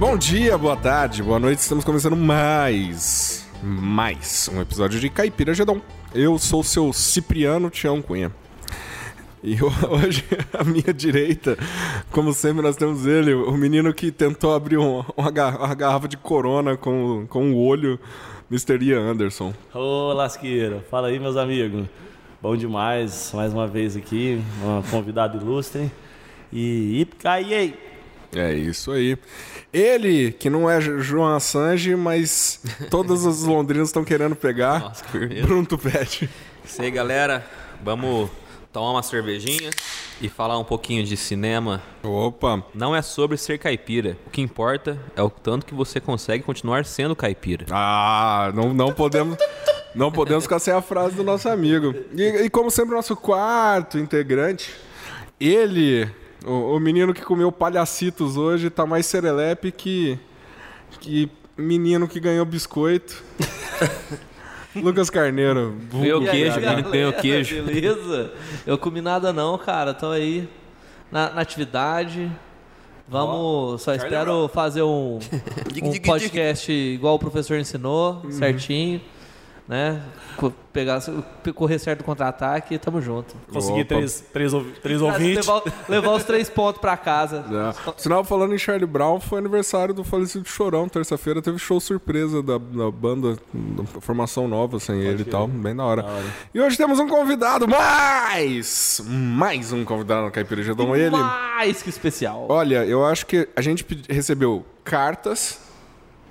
Bom dia, boa tarde, boa noite. Estamos começando mais, mais um episódio de Caipira Gedon. Eu sou o seu Cipriano Tião Cunha. E hoje, à minha direita, como sempre, nós temos ele, o menino que tentou abrir um, uma, garrafa de corona com, com o olho, Mr. Ian Anderson. Ô, lasqueira, fala aí, meus amigos. Bom demais, mais uma vez aqui, uma convidada ilustre. E, e aí. É isso aí. Ele, que não é João Assange, mas todas as londrinas estão querendo pegar. Nossa, que Bruno Tupete. Isso aí, galera. Vamos tomar uma cervejinha e falar um pouquinho de cinema. Opa! Não é sobre ser caipira. O que importa é o tanto que você consegue continuar sendo caipira. Ah, não, não podemos. Não podemos ficar sem a frase do nosso amigo. E, e como sempre, nosso quarto integrante, ele, o, o, menino que comeu palhacitos hoje, tá mais serelepe que, que menino que ganhou biscoito. Lucas Carneiro. Ganhou queijo, ganhou queijo. Beleza? Eu comi nada não, cara. Tô aí na, na atividade. Vamos, oh, só espero fazer um, um podcast igual o professor ensinou, uhum. certinho né? Pegar, correr certo contra-ataque e tamo junto. Conseguir três, três, três ouvintes. Levar, levar os três pontos pra casa. É. Sinal, falando em Charlie Brown, foi aniversário do falecido Chorão. Terça-feira teve show surpresa da, da banda, da formação nova sem Pode ele e tal. Bem da hora. hora. E hoje temos um convidado mais! Mais um convidado no Caipira Gedon. Ele. Mais que especial. Olha, eu acho que a gente recebeu cartas.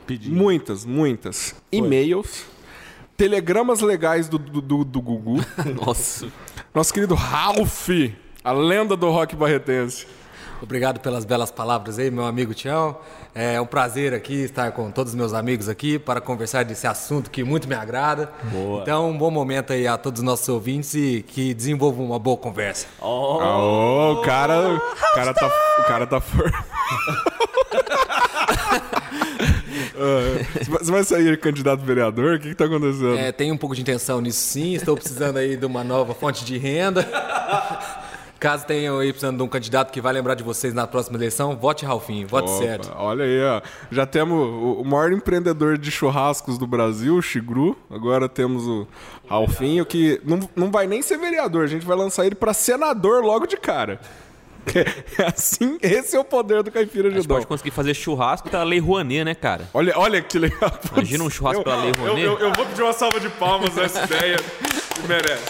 Pedi. Muitas, muitas. E-mails telegramas legais do, do, do, do Gugu. Nossa. Nosso querido Ralph, a lenda do rock barretense. Obrigado pelas belas palavras aí, meu amigo Tião. É um prazer aqui estar com todos os meus amigos aqui para conversar desse assunto que muito me agrada. Boa. Então, um bom momento aí a todos os nossos ouvintes e que desenvolvam uma boa conversa. Oh, oh o cara, o cara tá, o cara tá formado. Você vai sair candidato vereador? O que, está acontecendo? É, tem um pouco de intenção nisso sim. Estou precisando aí de uma nova fonte de renda. Caso tenham aí precisando de um candidato que vai lembrar de vocês na próxima eleição, vote Ralfinho, vote Opa, certo. Olha aí, ó. Já temos o maior empreendedor de churrascos do Brasil, o Chigru. Agora temos o Ralfinho, que não, não vai nem ser vereador, a gente vai lançar ele para senador logo de cara. É assim, esse é o poder do caipira gente pode conseguir fazer churrasco pela Lei Rouanet, né, cara? Olha, olha que legal. Imagina um churrasco eu, pela Lei Rouanet. Eu, eu, eu, vou pedir uma salva de palmas nessa ideia. Merece,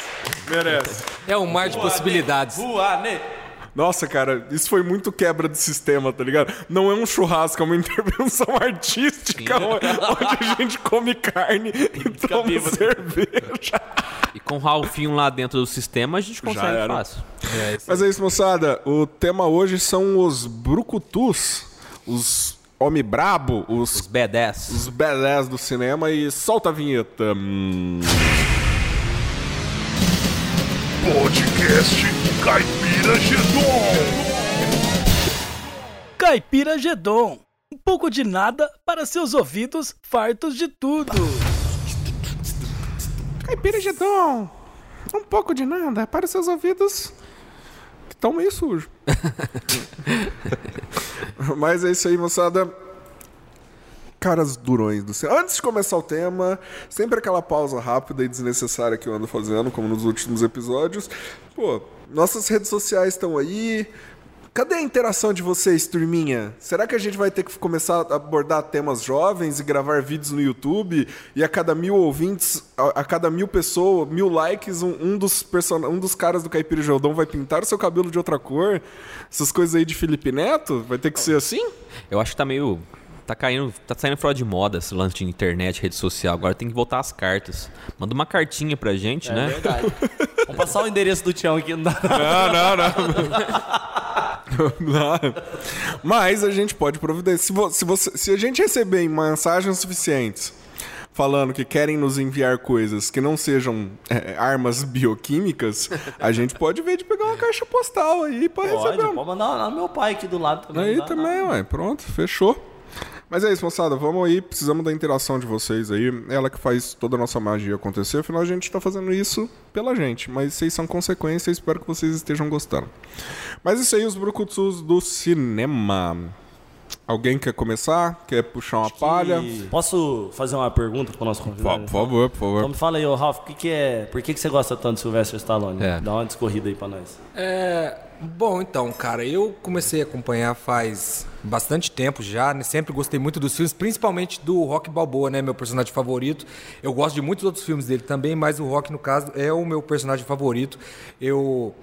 merece. É um mar de possibilidades. Rouanet. Nossa, cara, isso foi muito quebra de sistema, tá ligado? Não é um churrasco, é uma intervenção artística onde a gente come carne e toma cerveja. E com o Ralfinho lá dentro do sistema, a gente consegue fácil. É, Mas é isso, moçada. O tema hoje são os brucutus, os homem brabo, os... Os B10. Os B10 do cinema e solta a vinheta. Hum... Podcast Caipira Gedon. Caipira Gedon. Um pouco de nada para seus ouvidos fartos de tudo. Caipira Gedon. Um pouco de nada para seus ouvidos que estão meio sujos. Mas é isso aí, moçada caras durões do céu. Antes de começar o tema, sempre aquela pausa rápida e desnecessária que eu ando fazendo, como nos últimos episódios. Pô, nossas redes sociais estão aí. Cadê a interação de vocês, turminha? Será que a gente vai ter que começar a abordar temas jovens e gravar vídeos no YouTube? E a cada mil ouvintes, a, a cada mil pessoas, mil likes, um, um dos person... um dos caras do Caipira Jordão vai pintar o seu cabelo de outra cor? Essas coisas aí de Felipe Neto? Vai ter que ser assim? Eu acho que tá meio tá caindo, tá saindo fora de moda esse lance de internet, rede social. Agora tem que voltar às cartas. Manda uma cartinha pra gente, é né? Verdade. Vamos passar o endereço do Tião aqui. Não, não, não. não. Mas a gente pode providenciar. Se, você, se, você, se a gente receber mensagens suficientes falando que querem nos enviar coisas que não sejam é, armas bioquímicas, a gente pode ver de pegar uma caixa postal aí pra pode, receber. Pode mandar no meu pai aqui do lado também. Aí também, ué. Pronto, fechou. Mas é isso, moçada. Vamos aí. Precisamos da interação de vocês aí. Ela que faz toda a nossa magia acontecer. Afinal, a gente está fazendo isso pela gente. Mas vocês são consequências. Espero que vocês estejam gostando. Mas isso aí, os brucutus do cinema. Alguém quer começar? Quer puxar uma palha? E Posso fazer uma pergunta para o nosso Por, convidado? por favor, por favor. Então me fala aí, ô Ralph, que que é, por que, que você gosta tanto de Sylvester Stallone? É. Dá uma discorrida aí pra nós. É, bom, então, cara, eu comecei a acompanhar faz bastante tempo já, né? Sempre gostei muito dos filmes, principalmente do Rock Balboa, né? Meu personagem favorito. Eu gosto de muitos outros filmes dele também, mas o Rock, no caso, é o meu personagem favorito. Eu.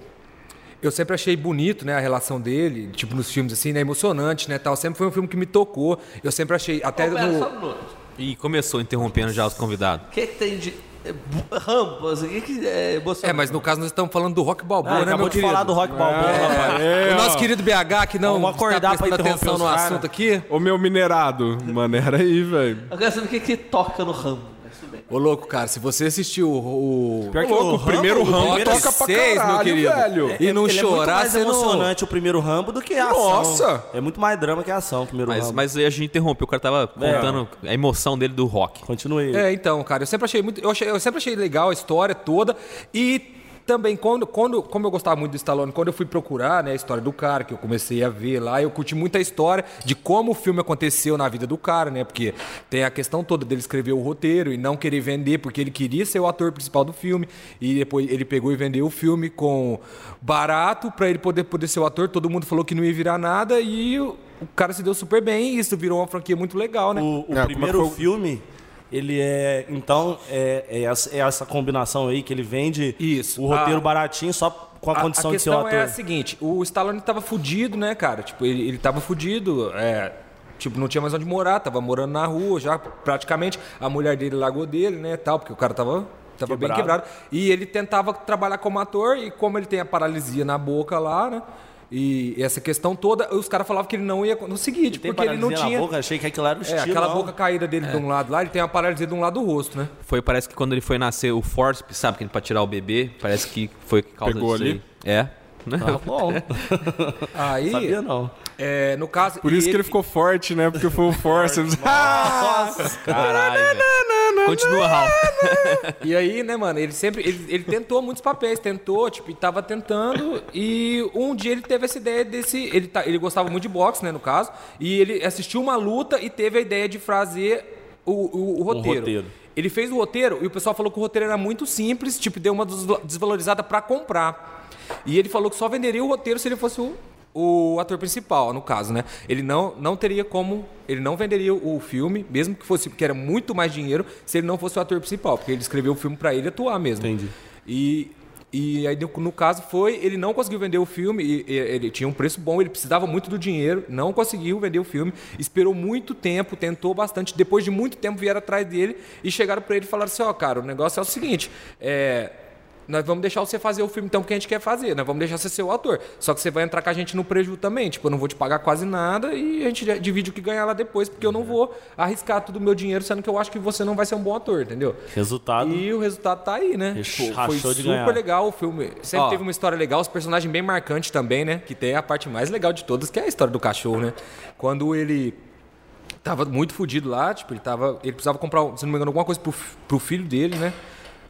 Eu sempre achei bonito, né, a relação dele, tipo nos filmes assim, né, emocionante, né, tal. Sempre foi um filme que me tocou. Eu sempre achei até Ô, pera, no só um minuto. E começou interrompendo já os convidados. O que, que tem de. É, assim, o que, que é Bolsonaro? É, mas no caso nós estamos falando do Rock Ah, Balboa, né, acabou meu de querido? falar do Rock Balboa, rapaz. É, o nosso querido BH que não Vamos acordar está prestando atenção no cara. assunto aqui. Ô meu minerado, maneira aí, velho. Eu quero saber o que, que toca no Rambo. Bem. Ô, louco, cara, se você assistiu o... o... Pior que Louco, o primeiro Rambo primeiro toca pra seis, meu caralho, querido. velho. E não ele é muito chorar, mais você não- emocionante o primeiro Rambo do que a ação. Nossa! É muito mais drama que a ação, o primeiro Mas, Rambo. mas aí a gente interrompeu, o cara tava contando a emoção dele do rock. Continue. É, então, cara, eu sempre achei muito. Eu, achei- eu sempre achei legal a história toda. E também, quando, quando, como eu gostava muito do Stallone, quando eu fui procurar né, a história do cara, que eu comecei a ver lá, eu curti muito a história de como o filme aconteceu na vida do cara, né? Porque tem a questão toda dele escrever o roteiro e não querer vender, porque ele queria ser o ator principal do filme. E depois ele pegou e vendeu o filme com barato pra ele poder, poder ser o ator. Todo mundo falou que não ia virar nada e o, cara se deu super bem. E isso virou uma franquia muito legal, né? O, o É, é primeiro foi filme, ele é. Então, é, é essa, é essa combinação aí que ele vende Isso. o roteiro baratinho só com a, condição a de ser o questão ator. é a seguinte, o Stallone tava fudido, né, cara? Tipo, ele, ele tava fudido, é, tipo, não tinha mais onde morar, tava morando na rua já, praticamente. A mulher dele largou dele, né, tal, porque o cara tava, tava bem Quebrado. quebrado. E ele tentava trabalhar como ator, e como ele tem a paralisia na boca lá, né, e essa questão toda, os caras falavam que ele não ia conseguir, tipo, porque ele não tinha... boca, achei que aquilo era o É, estilo. aquela não. boca caída dele de um lado lá, ele tem uma paralisia de um lado do rosto, né? Foi, parece que quando ele foi nascer, o forceps, sabe, que pra tirar o bebê, parece que foi causa Pegou disso ali? aí. É. Né? Tá bom. Aí, Sabia não. é, no caso... Por isso que ele ficou forte, né? Porque foi o Force. Caralho, velho. Continua, Ralph. E aí, né, mano, ele sempre. Ele, ele tentou muitos papéis, tentou, tipo, e tava tentando. E um dia ele teve essa ideia desse. Ele, tá, ele gostava muito de boxe, né, no caso. E ele assistiu uma luta e teve a ideia de fazer o, o, o roteiro. roteiro. Ele fez o roteiro e o pessoal falou que o roteiro era muito simples, tipo, deu uma desva- desvalorizada pra comprar. E ele falou que só venderia o roteiro se ele fosse o, o ator principal, no caso, né? Ele não, não teria como. Ele não venderia o filme, mesmo que fosse, porque era muito mais dinheiro, se ele não fosse o ator principal, porque ele escreveu o filme pra ele atuar mesmo. Entendi. E. E aí, no, caso, foi. Ele não conseguiu vender o filme, e, e- ele tinha um preço bom, ele precisava muito do dinheiro, não conseguiu vender o filme, esperou muito tempo, tentou bastante. Depois de muito tempo, vieram atrás dele e chegaram pra ele e falaram assim: Ó, cara, o negócio é o seguinte, é. Nós vamos deixar você fazer o filme então que a gente quer fazer, nós vamos deixar você ser o ator. Só que você vai entrar com a gente no prejuízo também. Tipo, eu não vou te pagar quase nada e a gente divide o que ganhar lá depois, porque eu não vou arriscar todo o meu dinheiro, sendo que eu acho que você não vai ser um bom ator, entendeu? Resultado. E o resultado tá aí, né? Tipo, foi de super ganhar. legal o filme. Sempre Ó. teve uma história legal, os personagens bem marcantes também, né? Que tem a parte mais legal de todas, que é a história do cachorro, né? Quando ele tava muito fudido lá, tipo, ele tava. Ele precisava comprar, se não me engano, alguma coisa pro, pro filho dele, né?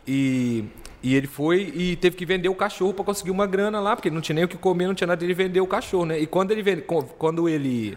E. E ele foi e teve que vender o cachorro para conseguir uma grana lá, porque não tinha nem o que comer, não tinha nada, ele vendeu o cachorro, né? E quando ele vende, quando ele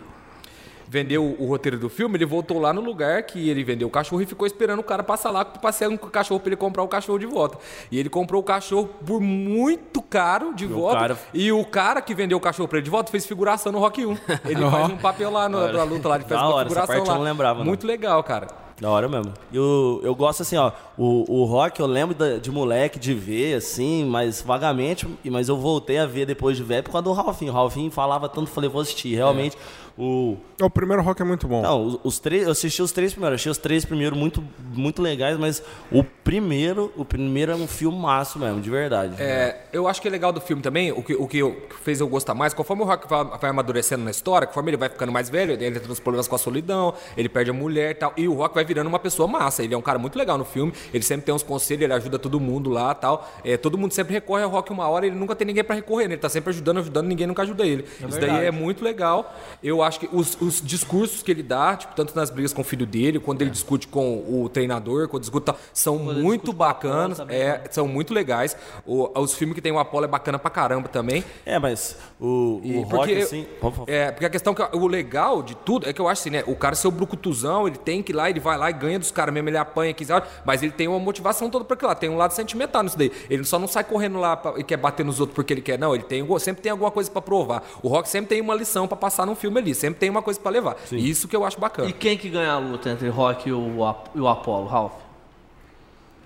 vendeu o roteiro do filme, ele voltou lá no lugar que ele vendeu o cachorro e ficou esperando o cara passar lá para passear com o cachorro para ele comprar o cachorro de volta. E ele comprou o cachorro por muito caro de volta. cara- E o cara que vendeu o cachorro para ele de volta fez figuração no Rock 1. Ele faz um papel lá na luta lá, ele fez Da uma hora, figuração lá. não lembrava, não. Muito legal, cara. Da hora mesmo. Eu, eu gosto assim, ó. O, o rock eu lembro da- de moleque de ver, assim, mas vagamente. Mas eu voltei a ver depois de ver por causa do Ralfinho. O Ralfinho falava tanto, falei, vou assistir. Realmente, o. O primeiro rock é muito bom. Não, os, os três, eu assisti os três primeiros, achei os três primeiros muito, muito legais, mas o primeiro, o primeiro é um filme massa mesmo, de verdade. É, eu acho que é legal do filme também, o que, o que fez eu gostar mais, conforme o Rock vai, vai amadurecendo na história, conforme ele vai ficando mais velho, ele entra nos problemas com a solidão, ele perde a mulher e tal, e o Rock vai virando uma pessoa massa. Ele é um cara muito legal no filme, ele sempre tem uns conselhos, ele ajuda todo mundo lá tal. É, todo mundo sempre recorre ao Rock uma hora, ele nunca tem ninguém pra recorrer, né? ele tá sempre ajudando, ajudando, ninguém nunca ajuda ele. Isso daí é muito legal. Eu acho acho que os, os discursos que ele dá, tipo, tanto nas brigas com o filho dele, quando ele discute com o treinador, quando discute, tal, são ele muito bacanas, também, é, né? são muito legais. O- os filmes que tem o Apollo é bacana pra caramba também. É, mas o, E o rock, porque, assim. É, porque a questão que o legal de tudo é que eu acho assim, né? O cara ser o brucutuzão, ele tem que ir lá, ele vai lá e ganha dos caras mesmo, ele apanha, quiser, mas ele tem uma motivação toda pra aquilo lá, tem um lado sentimental nisso daí. Ele só não sai correndo lá pra- e quer bater nos outros porque ele quer, não, ele tem sempre tem alguma coisa pra provar. O Rock sempre tem uma lição pra passar num filme ali, sempre tem uma coisa pra levar. E isso que eu acho bacana. E quem que ganha a luta entre Rock e o, Ap- e o Apollo, Ralph?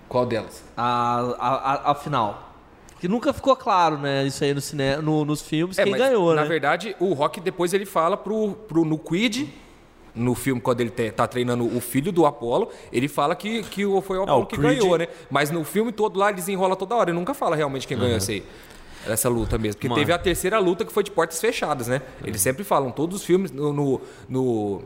Qual delas? A, a, a, a final. Que nunca ficou claro, né? Isso aí no cine, no- nos filmes, É, quem mas, ganhou, Na né? verdade, o Rock depois ele fala pro, pro no Quid, no filme, quando ele tá treinando o filho do Apollo, ele fala que, que o- foi o Apollo o que Creed- ganhou, né? Mas no filme todo lá, ele desenrola toda hora. Ele nunca fala realmente quem ganhou essa aí. Essa luta mesmo. Porque Mano. teve a terceira luta que foi de portas fechadas, né? Eles sempre falam, todos os filmes, no. no, no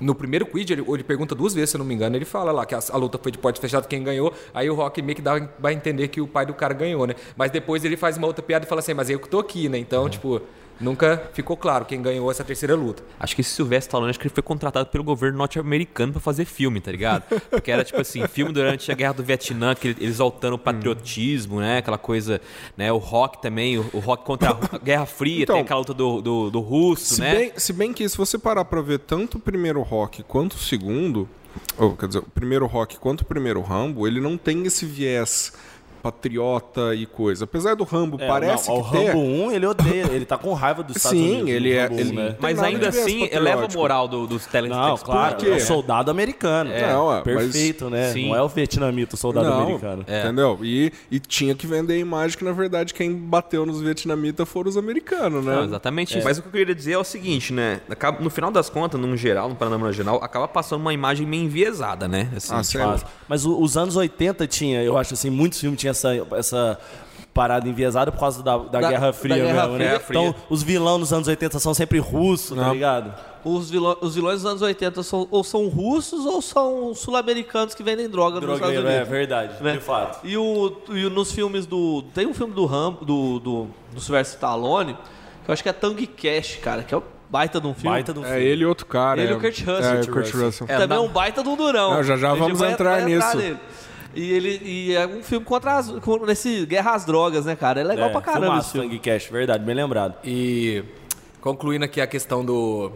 no primeiro Quid, ele, ele pergunta duas vezes, se eu não me engano, ele fala lá que a, a luta foi de portas fechadas, quem ganhou, aí o Rock meio que dá, vai entender que o pai do cara ganhou, né? Mas depois ele faz uma outra piada e fala assim, mas eu que tô aqui, né? Então, tipo, nunca ficou claro quem ganhou essa terceira luta. Acho que esse Sylvester Stallone, acho que ele foi contratado pelo governo norte-americano pra fazer filme, tá ligado? Porque era tipo assim, filme durante a Guerra do Vietnã, que ele- eles exaltando o patriotismo, né? Aquela coisa, né? O rock também, o, o rock contra a Guerra Fria, Então, tem aquela luta do, do, do russo, Se, né? bem, se bem que se você parar pra ver tanto o primeiro rock quanto o segundo, ou quer dizer, o primeiro rock quanto o primeiro Rambo, ele não tem esse viés patriota e coisa. Apesar do Rambo, É, parece não, que o ter... Rambo 1, ele odeia, ele tá com raiva dos Estados Sim, Unidos. ele é- Rambo 1, ele- né? Mas ainda assim, eleva o patriótico. moral do, dos Não, telespectadores. claro, quê? é o soldado americano. Não, é, mas- Perfeito, né? Sim. Não é o vietnamita, o soldado Não, americano. entendeu? E, e tinha que vender a imagem que, na verdade, quem bateu nos vietnamitas foram os americanos, né? Não, exatamente isso. Mas o que eu queria dizer é o seguinte, né? Acaba- No final das contas, num geral, no panorama geral, acaba passando uma imagem meio enviesada, né? Assim, Ah, sério? Mas, mas os anos 80 tinha, eu acho assim, muitos filmes tinham essa, essa parada enviesada por causa da, da, Da- Guerra da Fria Guerra mesmo, né? Fria. Então, os vilões nos anos 80 são sempre russos, tá ligado? Os, vilões, os vilões dos anos 80 são, ou são russos ou são sul-americanos que vendem droga nos Estados Drogueiro, é Unidos. verdade, né? de fato. E, o, e nos filmes do. Tem um filme do Rambo, do, do, do Sylvester Stallone, que eu acho que é Tango Cash, cara, que é o baita de um filme. Baita do É filme. ele e outro cara. Ele e é, o Kurt Russell. É, o Kurt Russell. Também é um baita de um durão. Não, já já vamos entrar vai nisso. nele. E ele e é um filme contra as, com- nesse Guerra às Drogas, né, cara? É legal É, pra caramba esse filme. Cash, verdade, bem lembrado. E concluindo aqui a questão do.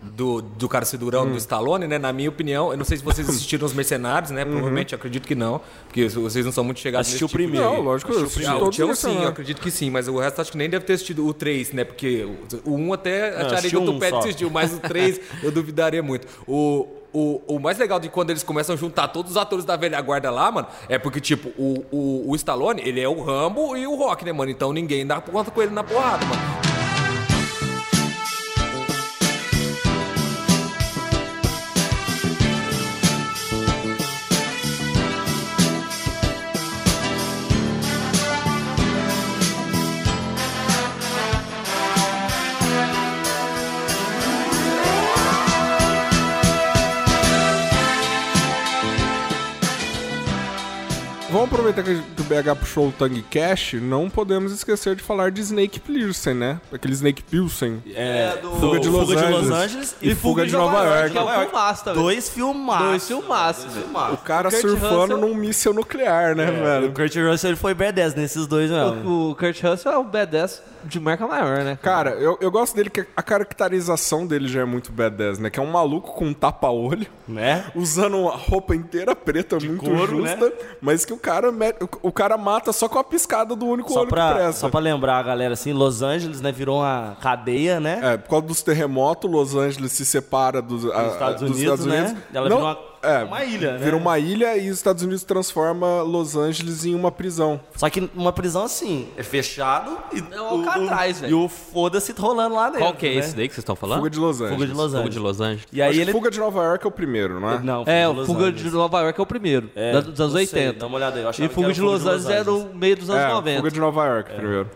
Do, do cara durão Hum. do Stallone, né? Na minha opinião, eu não sei se vocês assistiram Os Mercenários, né? Provavelmente, eu acredito que não. Porque vocês não são muito chegados Assistiu nesse tipo o primeiro. Não, lógico, eu assisti o os sim, eu acredito que sim, mas o resto acho que nem deve ter assistido o 3, né? Porque o 1 até acharia que um de só. assistir, mas o 3 eu duvidaria muito. O, o, o mais legal de quando eles começam a juntar todos os atores da velha guarda lá, mano, é porque, tipo, o, o, o Stallone, ele é o Rambo e o Rock, né, mano? Então ninguém dá conta com ele na porrada, mano. Aproveitar que o BH puxou o Tang Cash, não podemos esquecer de falar de Snake Plissken, né? Aquele Snake Pilsen. É, do- Fuga de Los Fuga de Los Angeles. Angeles e Fuga de Nova York. Que é um filmaço também. Dois filmaços. Dois filmaços, velho. O cara Kurt surfando Russell- num míssil nuclear, né, É, velho? o Kurt Russell ele foi B10 nesses dois mesmo. O, o Kurt Russell é o badass de marca maior, né? Cara, eu, eu gosto dele que a caracterização dele já é muito badass, né? Que é um maluco com um tapa-olho, Né? usando uma roupa inteira preta, muito couro, justa, mas que o cara, o, cara mata só com a piscada do único Só olho que pra, presta. só pra lembrar a galera, assim, Los Angeles, né, virou uma cadeia, né? É, por causa dos terremotos, Los Angeles se separa dos, a- Dos Estados dos Unidos, Estados né? Unidos. Ela Não, virou uma, é, uma ilha, né? Vira uma ilha e os Estados Unidos transforma Los Angeles em uma prisão. Só que uma prisão assim, é fechado e É um Alcatraz, o, velho. E o foda-se rolando lá dentro. Qual que é né? esse daí que vocês estão falando? Fuga de Los Angeles. Fuga de Los Fuga Angeles. de Los Angeles. E aí ele. Fuga de Nova York é o primeiro, não é? Não, É, de o Los Fuga Angeles. de Nova York é o primeiro, É, dos anos não sei, 80. dá uma olhada aí, eu E que Fuga era de Fuga Los de Los Angeles é no Angeles. meio dos anos É, 90. Fuga de Nova York primeiro.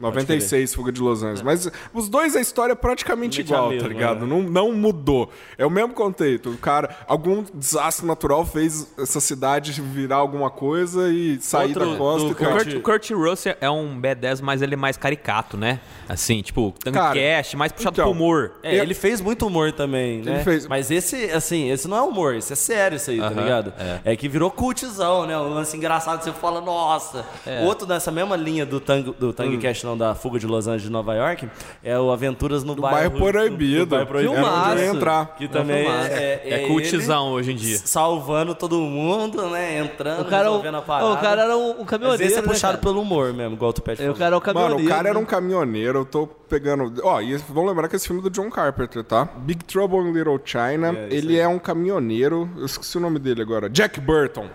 96, Fuga de Los Angeles. Mas os dois, a história é praticamente Realmente igual, a mesma, tá ligado? né? Não, não mudou. É o mesmo contexto. O cara, algum desastre natural fez essa cidade virar alguma coisa e sair Outro da costa. do e O cara. Kurt, o Kurt Russell é um B10, mas ele é mais caricato, né? Assim, tipo, Cara, Tank mais puxado então, pro humor. É, ele fez muito humor também, né? fez- Mas esse, assim, esse não é humor, esse é sério isso aí, tá Aham, ligado? É. que virou cultizão, né? Um lance engraçado, você fala, nossa. Outro nessa mesma linha do Tango, do Tango Cash, não, da Fuga de Los Angeles de Nova York, é o Aventuras no Do bairro... bairro proibido. do bairro proibido. Ia Filmaço. entrar. Que também filmaço. é, É, ele cultizão hoje em dia. Salvando todo mundo, né? Entrando, O cara, resolvendo a parada. o cara era um, um caminhoneiro. esse é né, puxado cara? pelo humor mesmo, igual É, falou. O cara é um caminhoneiro. Mano, o cara era um né? caminhoneiro, eu tô pegando. Ó, e vamos lembrar que esse filme é do John Carpenter, tá? Big Trouble in Little China. É, ele é um caminhoneiro. Eu esqueci o nome dele agora. Jack Burton.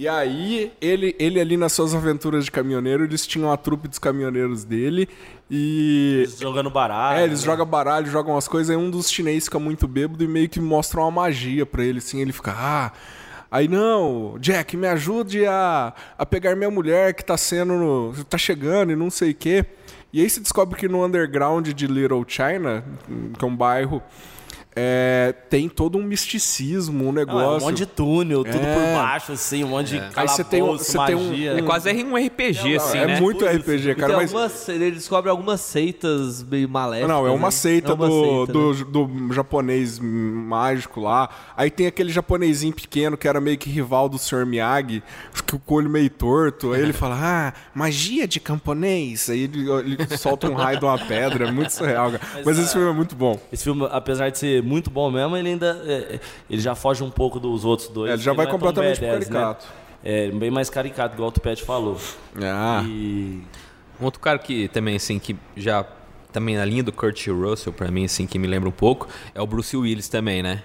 E aí, ele, ele ali nas suas aventuras de caminhoneiro, eles tinham a trupe dos caminhoneiros dele. E. Jogando baralho. É, eles né? jogam baralho, jogam umas coisas, aí um dos chineses fica muito bêbado e meio que mostra uma magia pra ele, assim, ele fica, ah. Aí, não, Jack, me ajude a, a pegar minha mulher que tá sendo. tá chegando e não sei o quê. E aí se descobre que no underground de Little China, que é um bairro, é, tem todo um misticismo, um Não, é negócio. um monte de túnel, tudo É. por baixo, assim, um monte de Aí você tem um- calabouço, você tem um- magia. É quase um RPG, assim, é né? muito Tudo RPG, cara, mas. algumas- ele descobre algumas seitas meio maléficas. Não, é uma né? seita, É uma do, seita, né? do, do japonês mágico lá. Aí tem aquele japonesinho pequeno que era meio que rival do Sr. Miyagi, que o olho meio torto. Aí ele fala, ah, magia de camponês. Aí ele, ele solta um raio de uma pedra. É muito surreal, cara. Mas, esse filme é muito bom. Esse filme, apesar de ser muito bom mesmo, ele ainda é, ele já foge um pouco dos outros dois. É, ele já vai é completamente badass, né? caricato. É, bem mais caricato, igual o Tupete falou. Ah, E... Um outro cara que também, assim, que já... Também na linha do Kurt Russell, pra mim, assim, que me lembra um pouco, é o Bruce Willis também, né?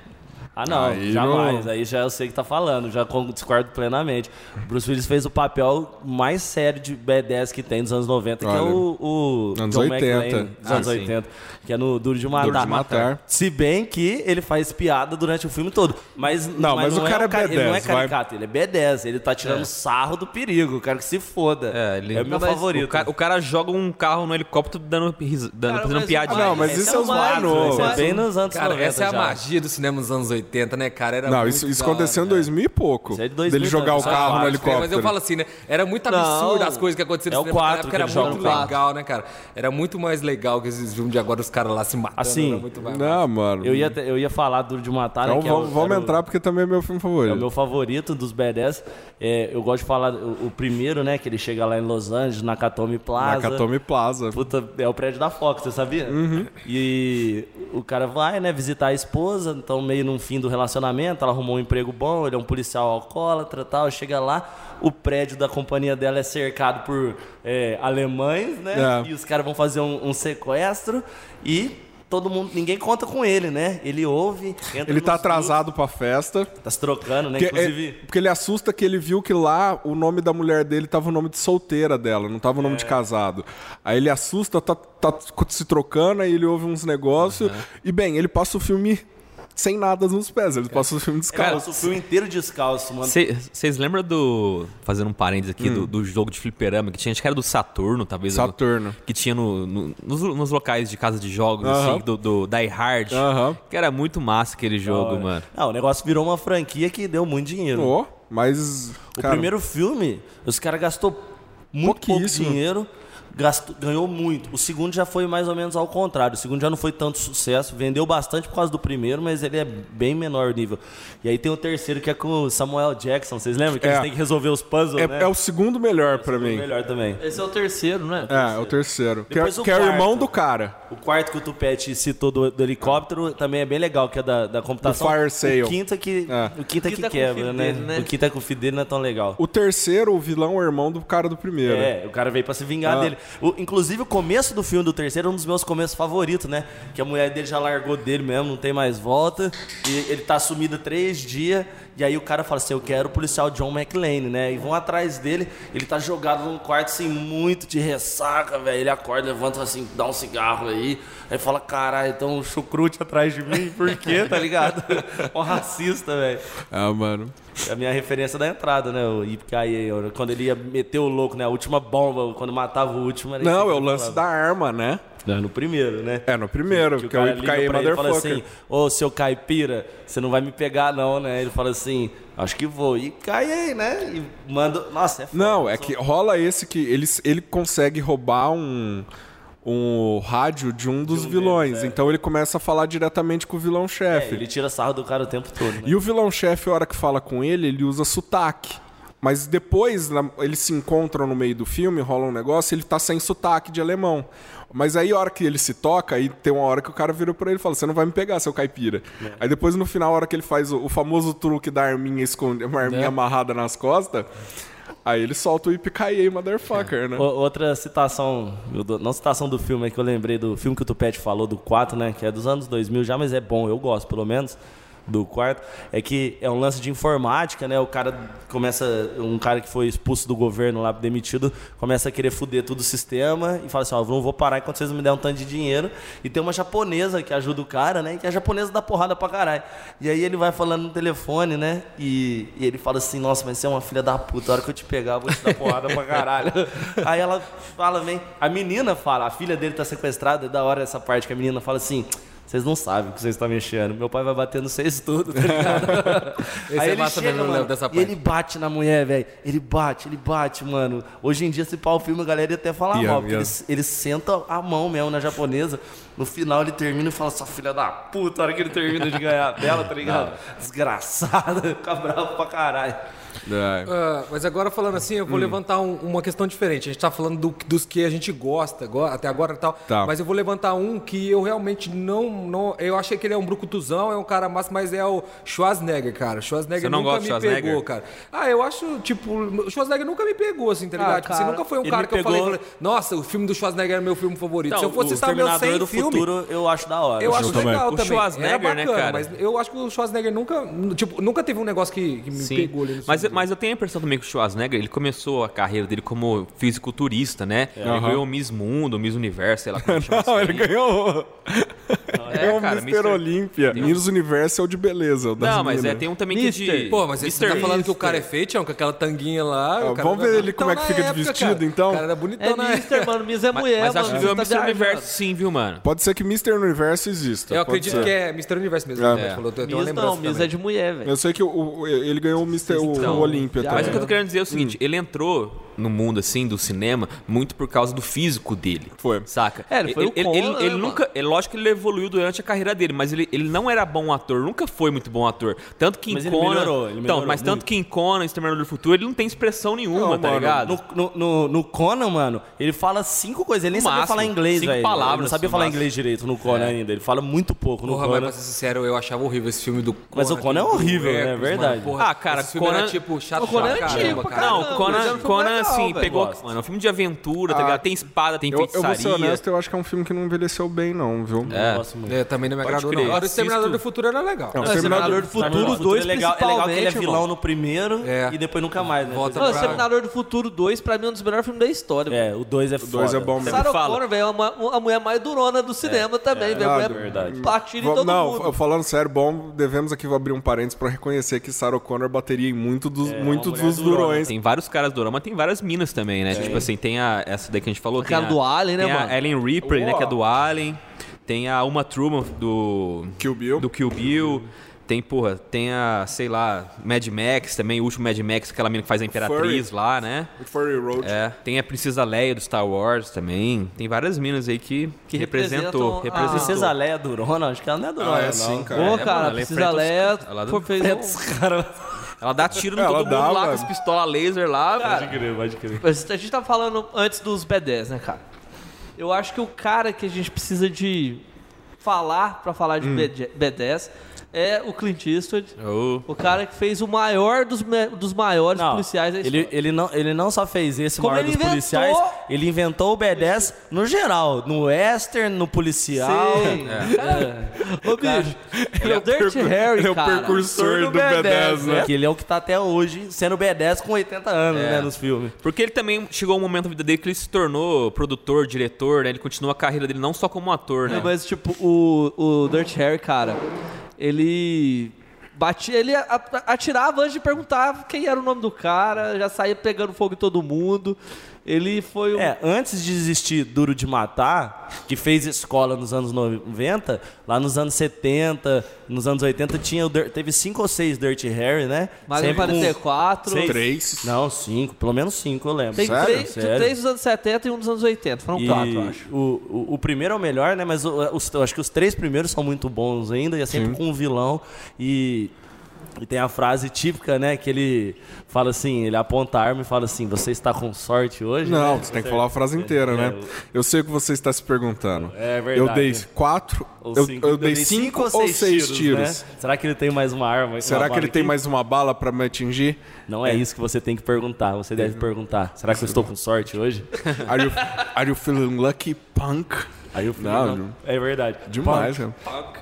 Ah, não, Aí jamais. não- Aí já eu sei que tá falando, já discordo plenamente. Bruce Willis fez o papel mais sério de B10 que tem dos anos 90, que é Olha, o, o anos John 80. McClane, dos Ah, anos sim. 80, que é no Duro de Matar. Duro de Matar. Se bem que ele faz piada durante o filme todo. Mas Não, mas o cara é ca- Ele não é B10, vai. caricato, ele é B10. Ele tá tirando sarro do perigo. O cara que se foda. É, ele- é o meu Não, mas favorito. O cara, o cara joga um carro no helicóptero dando, dando Cara, fazendo mas- piadinha. Ah, não, mas Esse isso é é os mais- novos. Isso é Mas- bem nos anos Cara, 90 essa é a já. magia do cinema nos anos 80, né, cara? Era não, muito isso, isso hora, aconteceu em né? 2000 e pouco. Isso é de 2000 dele jogar o carro no helicóptero. Mas eu falo assim, né? Era muito Não. absurdo as coisas que aconteciam É no o cinema naquela quatro época, que era muito legal, né, cara? Era muito mais legal que esses filmes de agora, os caras lá se matando. Assim, era muito mais Não, mano. Eu ia, eu ia falar Duro de Matar, né, Então que é o- vamos, vamos entrar porque também é meu filme É favorito. o meu favorito dos B10. É, eu gosto de falar o, o primeiro, né? Que ele chega lá em Los Angeles, Nakatomi Plaza. Nakatomi Plaza. Puta, é o prédio da Fox, você sabia? E o cara vai, né, visitar a esposa, então meio no fim do relacionamento, ela arrumou um emprego bom, ele é um policial alcoólatra e tal, chega lá, o prédio da companhia dela é cercado por é, alemães, né? É. E os caras vão fazer um, um sequestro e todo mundo, ninguém conta com ele, né? Ele ouve, entra Ele tá atrasado pra festa. tá se trocando, né? Que Inclusive... é- porque ele assusta que ele viu que lá o nome da mulher dele tava o nome de solteira dela, não tava o nome É. de casado. Aí ele assusta, tá, tá se trocando, aí ele ouve uns negócios. E bem, ele passa o filme sem nada nos pés, ele passa o filme Cara, descalço. o filme inteiro descalço, mano. Vocês lembram do. Fazendo um parênteses aqui, Hum. do, do jogo de fliperama que tinha, acho que era do Saturno, talvez. Saturno. Que tinha no, no- nos, nos locais de casa de jogos, Aham. assim, do, do Die Hard. Aham. Que era muito massa aquele jogo, mano. Não, o negócio virou uma franquia que deu muito dinheiro. Ô, mas. O cara, primeiro filme, os caras gastou muito pouco dinheiro, gastou, ganhou muito. O segundo já foi mais ou menos ao contrário. O segundo já não foi tanto sucesso, vendeu bastante por causa do primeiro, mas ele é bem menor nível. E aí tem o terceiro que é com o Samuel Jackson, vocês lembram? Que É. eles têm que resolver os puzzles, É, né? é o segundo melhor pra mim. melhor também. Esse é o terceiro, né? É, é o terceiro. Que é, o que é o irmão do cara. O quarto que o Tupete citou do, do helicóptero também é bem legal, que é da, da computação. Do Fire Sale. O quinto é que, É. o quinto é O que quinto é com o quebra, né? dele, né? O quinto é com o filho dele não é tão legal. O terceiro, o vilão é o irmão do cara do primeiro. É, o cara veio pra se vingar Ah. dele. O- inclusive, o começo do filme do terceiro é um dos meus começos favoritos, né? Que a mulher dele já largou dele mesmo, não tem mais volta. E ele tá sumido três dias. E aí o cara fala assim: Eu quero o policial John McClane, né? E vão atrás dele. Ele tá jogado num quarto assim, muito de ressaca, velho. Ele acorda, levanta assim, dá um cigarro aí. Aí fala: Caralho, então um chucrute atrás de mim, por quê, tá ligado? um racista, velho. Ah, mano. É a minha referência da entrada, né? O Yippee Quando ele ia meter o louco, né? A última bomba, quando matava o último. Não, que é o lance da arma, né? Não, no primeiro, né? É, no primeiro, que, é o cara Yippee liga pra ele e fala Motherfucker. assim, ô seu caipira, você não vai me pegar não, né? Ele fala assim, acho que vou. E cai aí, né? E manda... Nossa, é foda. Não, é que rola esse que ele, ele consegue roubar um, um rádio de um dos vilões. Então ele começa a falar diretamente com o É, vilão-chefe. ele tira sarro do cara o tempo todo, né? E o vilão-chefe, a hora que fala com ele, ele usa sotaque. Mas depois, eles se encontram no meio do filme, rola um negócio, ele tá sem sotaque de alemão. Mas aí, a hora que ele se toca, aí tem uma hora que o cara vira pra ele e fala: Você não vai me pegar, seu caipira. Aí depois, no final, a hora que ele faz o, o famoso truque da arminha esconde, uma arminha amarrada nas costas, aí ele solta o Ipicaie, motherfucker, né? O- Outra citação, não citação do filme, é que eu lembrei do filme que o Tupete falou, do 4, né? Que é dos anos 2000 já, mas é bom, eu gosto pelo menos do quarto. É que é um lance de informática, né? O cara começa, um cara que foi expulso do governo lá, demitido, começa a querer foder todo o sistema e fala assim: Ó, não vou parar enquanto vocês não me derem um tanto de dinheiro. E tem uma japonesa que ajuda o cara, né? E que a japonesa dá porrada pra caralho. E aí ele vai falando no telefone, né? E, e ele fala assim: Nossa, mas você é uma filha da puta, a hora que eu te pegar, eu vou te dar porrada pra caralho. Aí ela fala, vem. A menina fala, a filha dele tá sequestrada, é da hora essa parte que a menina fala assim. Vocês não sabem o que vocês estão mexendo. Meu pai vai bater no vocês tudo, tá ligado? Aí é ele massa chega, mano, dessa e parte. ele bate na mulher, velho. Ele bate, ele bate, mano. Hoje em dia, se pau o filme, a galera ia até falar Ia, mal, porque ia. ele, ele senta a mão mesmo na japonesa. No final, ele termina e fala, sua filha da puta, a hora que ele termina de ganhar dela, tá ligado? Desgraçada, fica bravo pra caralho. É. Ah, mas agora falando assim, eu vou levantar um- uma questão diferente. A gente tá falando do- dos que a gente gosta agora- até agora e tal. Tá. Mas eu vou levantar um que eu realmente não, não. Eu achei que ele é um brucutuzão, é um cara massa, mas é o Schwarzenegger, cara. Schwarzenegger Você não nunca gosta me pegou, cara. Ah, eu acho, tipo, o Schwarzenegger nunca me pegou, assim, tá ligado? Tipo, assim, cara, nunca foi um ele cara que eu falei, pegou- falei, nossa, o filme do Schwarzenegger é meu filme favorito. Então, Se eu fosse o citar meu Exterminador 100 do filme, Futuro, eu acho da hora. eu acho também. legal O também. Schwarzenegger, né, bacana, cara? mas eu acho que o Schwarzenegger nunca, tipo, nunca teve um negócio que, que me Sim. pegou ali no Mas, filme. Mas eu tenho a impressão também que o Schwarzenegger, ele começou a carreira dele como fisiculturista, né? Ele Aham. ganhou o Miss Mundo, Miss Universo, sei lá como chama Não, aí. ele ganhou. ganhou o cara, Mr. Mr. Olímpia. Miss Universo é o de beleza. o das Não, mas é, tem um também que é de... Mister. Pô, mas você tá Mister falando que o Mister. cara é feio, Tião, com aquela tanguinha lá. Ah, o cara vamos ver ele bonitão como é que na fica de vestido, cara. então? O cara era bonitão É na Mister, mano. Miss é mulher, mas mano. acho que tá Mr. viajando. Universo sim, viu, mano? Pode ser que Mr. Universo exista. Eu acredito ser. que é Mr. Universo mesmo. É. né? Falou, eu tenho uma Miss lembrança não, Miss é de mulher, velho. Eu sei que o, o- ele ganhou o Mr. Olímpia Mas o que eu tô querendo dizer é o seguinte, ele entrou no mundo, assim, do cinema, muito por causa do físico dele. Foi. Saca? É, ele foi o ele, Conan, ele, né, ele nunca. É lógico que ele evoluiu durante a carreira dele, mas ele, ele não era bom ator, nunca foi muito bom ator. Tanto que em Mas ele Conan. melhorou, ele então, melhorou mas muito. tanto que em Conan, Exterminador do Futuro, ele não tem expressão nenhuma, Não, tá mano, ligado? No, no, no, Conan, mano, ele fala cinco coisas. Ele nem No sabia máximo, falar inglês, cinco velho. palavras, Ele não sabia falar máximo. inglês direito no Conan ainda. Ele fala muito pouco no Porra, mas Conan. pra ser sincero, eu achava horrível esse filme do Conan. Mas o Conan é horrível, né? Hércules, Verdade. mano. Porra, Ah, cara, esse filme era Conan- tipo chato O Conan é pra antigo cara. Não, Conan, mas Conan legal, assim, velho. pegou. Gosto. Mano, é um filme de aventura, tá Ah, ligado? Tem espada, tem Eu, eu feitiçaria. vou ser honesto, eu acho que é um filme que não envelheceu bem, não, viu? É. Eu. É, também não me agradou, não. Agora o. Exterminador do Futuro era legal. Não, Não, Exterminador do Exterminador Futuro do Futuro 2, é legal, é legal que ele é vilão irmão. no primeiro É. e depois nunca mais, né? Volta Não, pra- Exterminador do Futuro 2, pra mim, é um dos melhores filmes da história. É, o 2 é O dois foda. é bom mesmo. Sarah. Connor, velho, é uma, a mulher mais durona do cinema também, velho. Mulher verdade. Platina em todo não, mundo. falando sério, bom, devemos aqui abrir um parênteses pra reconhecer que Sarah Connor bateria em muito dos, durões. Tem vários caras do mas tem várias minas também, né? Tipo assim, tem a, essa daí que a gente falou. Aquela tem a, do Alien, né, tem mano? a Ellen Ripley, né? Que é do Alien. Tem a Uma Truman do... Kill Bill. Do Kill Bill. Tem, porra, tem a, sei lá, Mad Max também, o último Mad Max, aquela mina que faz a Imperatriz Furry. lá, né? Furry Road. É, tem a Princesa Leia do Star Wars também. Tem várias minas aí que, que representou. Representam a- representou. Princesa Leia é durona? Acho que ela não é durona, Ah, é não. sim, cara. Pô, É, cara, mano, precisa enfrenta os- ler. ela- Pô, fez Os caras... Ela dá tiro no Ela todo dá, mundo lá mano. com as pistolas laser lá. Cara, pode crer. Mas A gente tá falando antes dos B10, né, cara? Eu acho que o cara que a gente precisa de falar pra falar de B10 B10 é o Clint Eastwood. Oh. O cara que fez o maior dos, dos maiores Não, policiais da ele, história. ele, não, ele não só fez esse Como maior ele dos inventou- policiais, ele inventou o B10 no geral, no western, no policial. Sim. Cara, Ô, bicho, ele é o Dirty Harry, Ele é o precursor do B10, né? Que ele é o que tá até hoje sendo B10 com 80 anos, É. né, nos filmes. Porque ele também chegou um momento na vida dele que ele se tornou produtor, diretor, né? Ele continua a carreira dele não só como ator, né? Não, mas, tipo, o, o Dirty Harry, cara, ele batia, ele atirava antes de perguntar quem era o nome do cara, já saía pegando fogo em todo mundo. Ele foi um. É, antes de existir Duro de Matar, que fez escola nos anos 90, lá nos anos 70, nos anos 80, tinha o Dir- teve cinco ou seis Dirty Harry, né? Mas parecer quatro. Seis. Três. Não, cinco, pelo menos cinco, eu lembro. Tem Sério? três, Sério? três dos anos 70 e um dos anos 80. Foram E quatro, eu acho. O, o, o primeiro é o melhor, né? Mas o- os, eu acho que os três primeiros são muito bons ainda, e é sempre com um vilão. E, e tem a frase típica, né? Que ele fala assim, ele aponta a arma e fala assim, você está com sorte hoje? Não, né? você tem que falar a frase inteira, É, né? Eu sei o que você está se perguntando. É verdade. Eu dei quatro. Ou Eu, cinco. eu dei cinco ou seis tiros. né? Será que ele tem mais uma arma? Será uma que ele bala tem aqui? mais uma bala pra me atingir? Não é isso que você tem que perguntar. Você deve perguntar. Será que eu estou com sorte hoje? Are you, are you feeling lucky, punk? Aí eu falei, Não, não, é verdade. Demais, cara.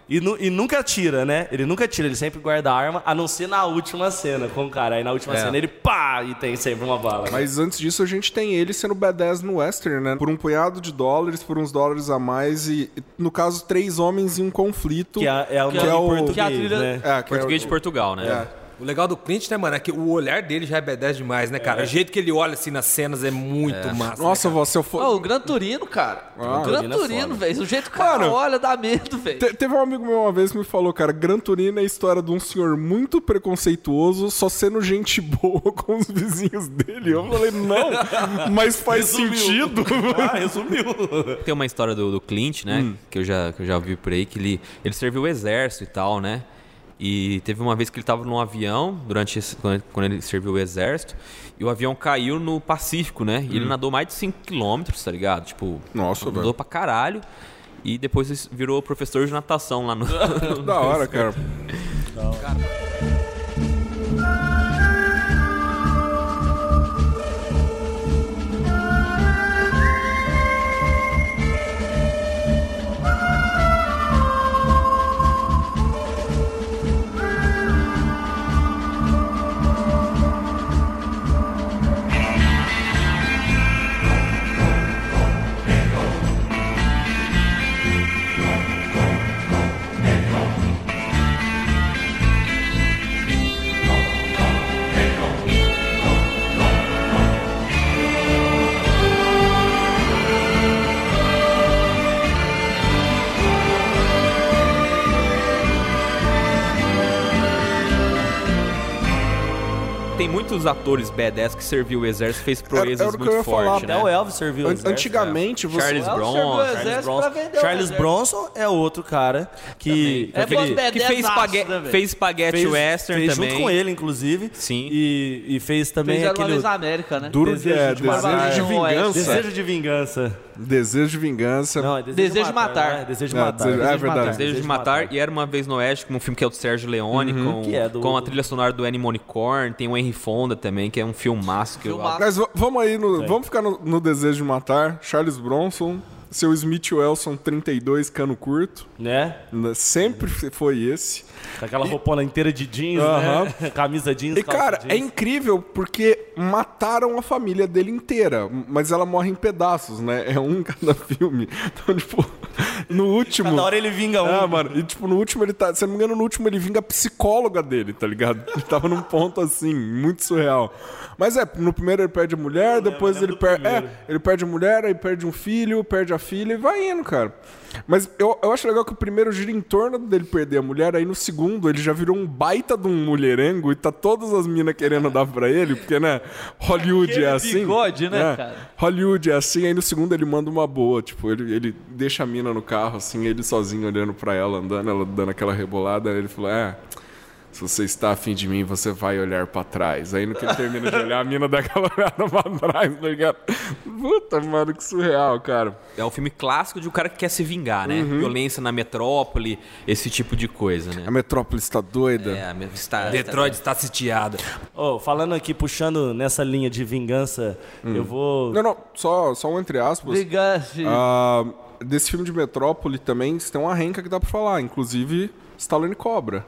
E, nu- e nunca tira, né? Ele nunca tira, ele sempre guarda a arma, a não ser na última cena com o cara. Aí na última É. cena ele pá! E tem sempre uma bala. né? Mas antes disso, a gente tem ele sendo badass no western, né? Por um punhado de dólares, por uns dólares a mais e, no caso, três homens em um conflito. Que é, é o que é o- em português, que é a trilha- né? É, que Português é de o- Portugal, né? É. O legal do Clint, né, mano, é que o olhar dele já é B10 demais, né, cara? O jeito que ele olha assim nas cenas é muito massa. Nossa, né, vó, se eu for. Ah, o Gran Turino, cara. Ah, o Gran Turino é velho. O jeito que o cara Mano, olha dá medo, velho. Te- teve um amigo meu uma vez que me falou, cara, Gran Turino é a história de um senhor muito preconceituoso, só sendo gente boa com os vizinhos dele. Eu falei, não, mas faz sentido. Ah, resumiu. Tem uma história do, do Clint, né? Hum. Que, eu já, que eu já ouvi por aí, que ele, ele serviu o exército e tal, né? E teve uma vez que ele estava num avião, durante esse- quando, ele- serviu o exército, e o avião caiu no Pacífico, né? E ele nadou mais de 5 quilômetros, tá ligado? Tipo, Hum. Nossa, nadou velho. pra caralho. E depois virou professor de natação lá no. Da hora, cara. Tem muitos atores badass que serviu o exército fez proezas eu muito ia falar, fortes, Até né? o Elvis serviu. o exército. Antigamente, você. Charles Bronson. Charles Bronson. Charles. Bronson é outro cara que, É que, bom, que fez, aço, espague- né, fez espaguete fez, western fez também. junto com ele, inclusive. Sim. E, e fez também uma aquele na América, né? Duro de, Desejo é, de desejo de vingança. Desejo de vingança. Desejo de vingança. Não, é desejo, Desejo de matar. matar. não é? Desejo de É, matar. desejo- é Desejo de verdade. matar. Desejo de Matar e Era Uma Vez no Oeste, com um filme que é o do Sérgio Leone, com, Que é do- com a trilha sonora do Ennio Morricone, tem o Henry Fonda também, que é um filmaço que eu Filmaço. Mas v- vamos aí, no, vamos ficar no, no Desejo de Matar. Charles Bronson, seu Smith Wesson 32, cano curto. Né? Sempre foi esse. Com aquela roupona inteira de jeans, né? Camisa jeans, E, cara, é jeans. incrível porque mataram a família dele inteira, mas ela morre em pedaços, né? É um em cada filme. Então, tipo, no último. Cada hora ele vinga um. Ah, mano, e tipo, no último ele tá. Se eu não me engano, no último ele vinga a psicóloga dele, tá ligado? Ele tava num ponto assim, muito surreal. Mas é, no primeiro ele perde a mulher, depois lembro ele perde. É, ele perde a mulher, aí perde um filho, perde a filha e vai indo, cara. Mas eu, eu acho legal que o primeiro gira em torno dele perder a mulher, aí no segundo ele já virou um baita de um mulherengo e tá todas as minas querendo dar pra ele, porque, né, Hollywood é assim. bigode, né, cara? Hollywood é assim, aí no segundo ele manda uma boa, tipo, ele, ele deixa a mina no carro, assim, ele sozinho olhando pra ela, andando, ela dando aquela rebolada, aí ele falou, é... Se você está afim de mim, você vai olhar pra trás. Aí no que ele termina de olhar, a mina dá aquela olhada pra trás, tá ligado? Puta, mano, que surreal, cara. É um filme clássico de um cara que quer se vingar, né? Uhum. Violência na metrópole, esse tipo de coisa, né? A metrópole está doida. É, a me- está, Detroit está sitiada. Ô, falando aqui, puxando nessa linha de vingança, Hum. eu vou. Não, não, só, só um entre aspas. Vingança. Ah, desse filme de Metrópole também tem uma renca que dá pra falar, inclusive Stallone Cobra.